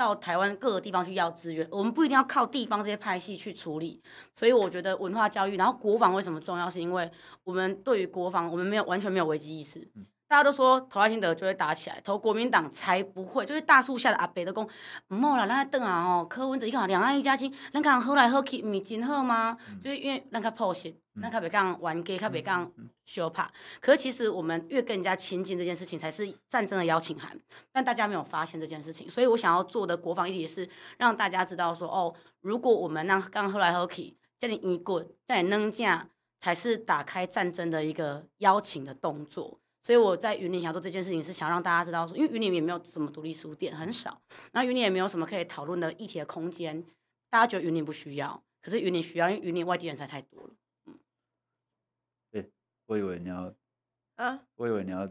[SPEAKER 3] 到台湾各个地方去要资源，我们不一定要靠地方这些派系去处理，所以我觉得文化教育，然后国防为什么重要，是因为我们对于国防，我们没有完全没有危机意识。大家都说投赖清德就会打起来，投国民党才不会。就是大树下的阿伯都讲，唔好啦，咱等啊吼，柯文哲一讲两岸一家亲，咱讲好来好去，唔是真好吗？嗯、就是因为咱较朴实，咱较袂讲玩家，较袂讲相拍。可是其实我们越跟人家亲近，这件事情才是战争的邀请函，但大家没有发现这件事情。所以我想要做的国防议题是让大家知道说，哦，如果我们让刚好来好去，叫你一滚，叫你扔架，才是打开战争的一个邀请的动作。所以我在云林想做这件事情，是想让大家知道说，因为云林也没有什么独立书店，很少，然后云林也没有什么可以讨论的议题的空间，大家觉得云林不需要，可是云林需要，因为云林外地人才太多了。嗯，
[SPEAKER 2] 对，我以为你要，啊，我以为你要。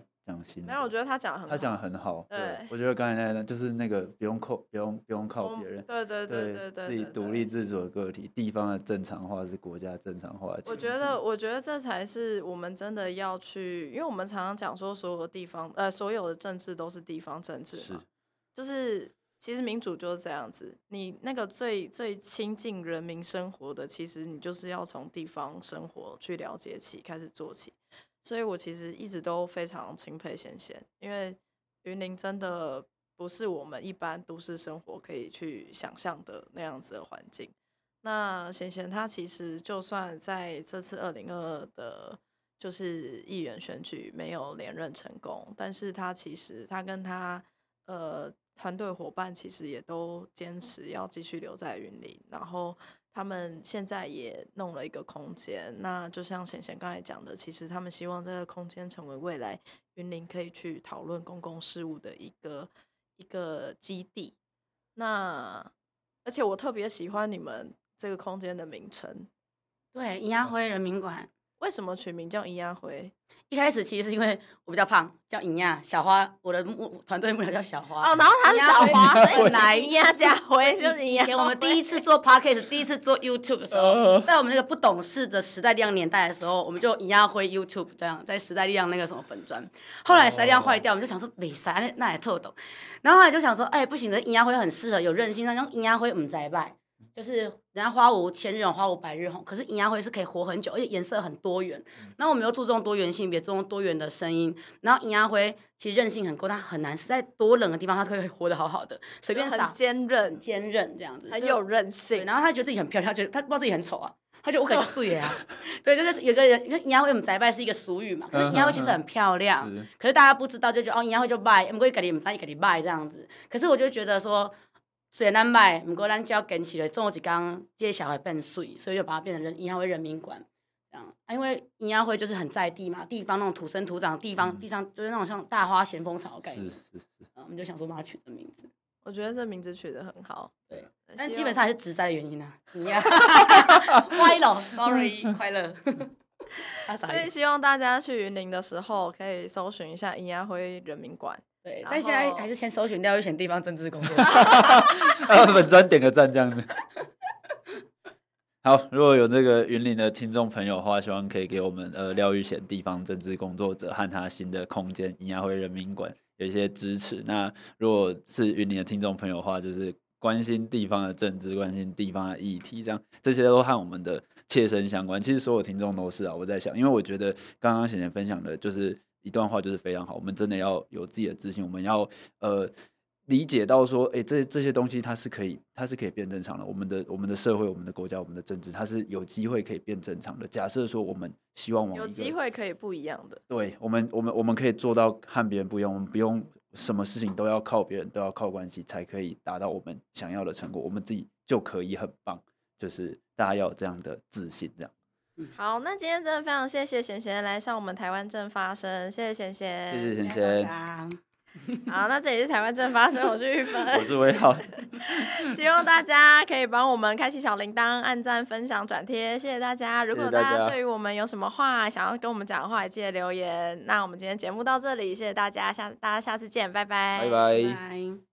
[SPEAKER 1] 没有，我觉得他讲的很好，
[SPEAKER 2] 他讲的很好。
[SPEAKER 1] 对，
[SPEAKER 2] 对，我觉得刚才那个就是那个不用靠，不用不用靠别人。
[SPEAKER 1] 对对对对对，
[SPEAKER 2] 自己独立自主的个体，地方的正常化是国家正常化。
[SPEAKER 1] 我觉得，我觉得这才是我们真的要去，因为我们常常讲说，所有的地方，呃，所有的政治都是地方政治嘛，是就是其实民主就是这样子，你那个最最亲近人民生活的，其实你就是要从地方生活去了解起，开始做起。所以我其实一直都非常钦佩贤贤，因为云林真的不是我们一般都市生活可以去想象的那样子的环境。那贤贤他其实就算在这次二零二二的，就是议员选举没有连任成功，但是他其实他跟他呃。团队伙伴其实也都坚持要继续留在云林，然后他们现在也弄了一个空间。那就像贤贤刚才讲的，其实他们希望这个空间成为未来云林可以去讨论公共事务的一个一个基地。那而且我特别喜欢你们这个空间的名称，
[SPEAKER 3] 对，银亚辉人民馆。
[SPEAKER 1] 为什么取名叫尹亚辉？
[SPEAKER 3] 一开始其实是因为我比较胖，叫尹亚小花。我的幕团队幕僚叫小花。
[SPEAKER 1] 哦，然后他是小花，所以来尹亚家辉就是尹亚。以前
[SPEAKER 3] 我们第一次做 Podcast，第一次做 YouTube 的时候，在我们那个不懂事的时代力量年代的时候，我们就尹亚辉 YouTube 这样，在时代力量那个什么粉砖。后来时代力量坏掉，我们就想说没啥，那那也特懂。然后后来就想说，哎，不行的，尹亚辉很适合有韧性，那用尹亚辉唔栽拜。就是人家花无千日红，花无百日红。可是银芽辉是可以活很久，而且颜色很多元。那、嗯、我们又注重多元性别，注重多元的声音。然后银芽辉其实韧性很够，它很难是在多冷的地方，它可以活得好好的，随便撒。
[SPEAKER 1] 很坚韧，
[SPEAKER 3] 坚韧这样子，
[SPEAKER 1] 很有韧性。
[SPEAKER 3] 然后他觉得自己很漂亮，他觉得他不知道自己很丑啊，他觉得我可以素颜啊。[LAUGHS] 对，就是有个人，因为银芽辉我们宅拜是一个俗语嘛，可是银芽辉其实很漂亮，嗯、可是大家不知道，就觉得哦银芽辉就拜，不会给你们在给你拜这样子。可是我就觉得说。虽然咱卖，不过咱只要坚持了，总有一天这些小孩变水，所以就把它变成人银亚辉人民馆这样。啊，因为银亚辉就是很在地嘛，地方那种土生土长，地方、嗯、地上就是那种像大花咸丰草的概念。是是是。我们就想说把它取这名字。
[SPEAKER 1] 我觉得这名字取得很好。
[SPEAKER 3] 对。但基本上还是直灾的原因啊。[LAUGHS] [LAUGHS] 歪了，sorry，快乐。[LAUGHS]
[SPEAKER 1] 所以希望大家去云林的时候，可以搜寻一下银亚辉人民馆。
[SPEAKER 3] 对，但现在还是先搜寻廖玉贤地方政治工作。[LAUGHS]
[SPEAKER 2] 本专点个赞这样子。好，如果有这个云林的听众朋友的话，希望可以给我们呃廖玉贤地方政治工作者和他新的空间银牙会人民馆有一些支持。那如果是云林的听众朋友的话，就是关心地方的政治，关心地方的议题，这样这些都和我们的切身相关。其实所有听众都是啊，我在想，因为我觉得刚刚贤贤分享的就是。一段话就是非常好，我们真的要有自己的自信，我们要呃理解到说，哎、欸，这这些东西它是可以，它是可以变正常的。我们的我们的社会、我们的国家、我们的政治，它是有机会可以变正常的。假设说我们希望往有
[SPEAKER 1] 机会可以不一样的，
[SPEAKER 2] 对我们，我们我们可以做到和别人不一样，我们不用什么事情都要靠别人，都要靠关系才可以达到我们想要的成果，我们自己就可以很棒。就是大家要有这样的自信，这样。
[SPEAKER 1] 好，那今天真的非常谢谢贤贤来上我们台湾正发声，谢谢贤贤，
[SPEAKER 2] 谢谢贤贤。[LAUGHS]
[SPEAKER 1] 好，那这里是台湾正发声，我是玉芬，
[SPEAKER 2] 我是威浩，[LAUGHS]
[SPEAKER 1] 希望大家可以帮我们开启小铃铛、按赞、分享、转贴，谢谢大家。如果大家对于我们有什么话想要跟我们讲的话，也记得留言。那我们今天节目到这里，谢谢大家，下大家下次见，拜拜，
[SPEAKER 2] 拜拜。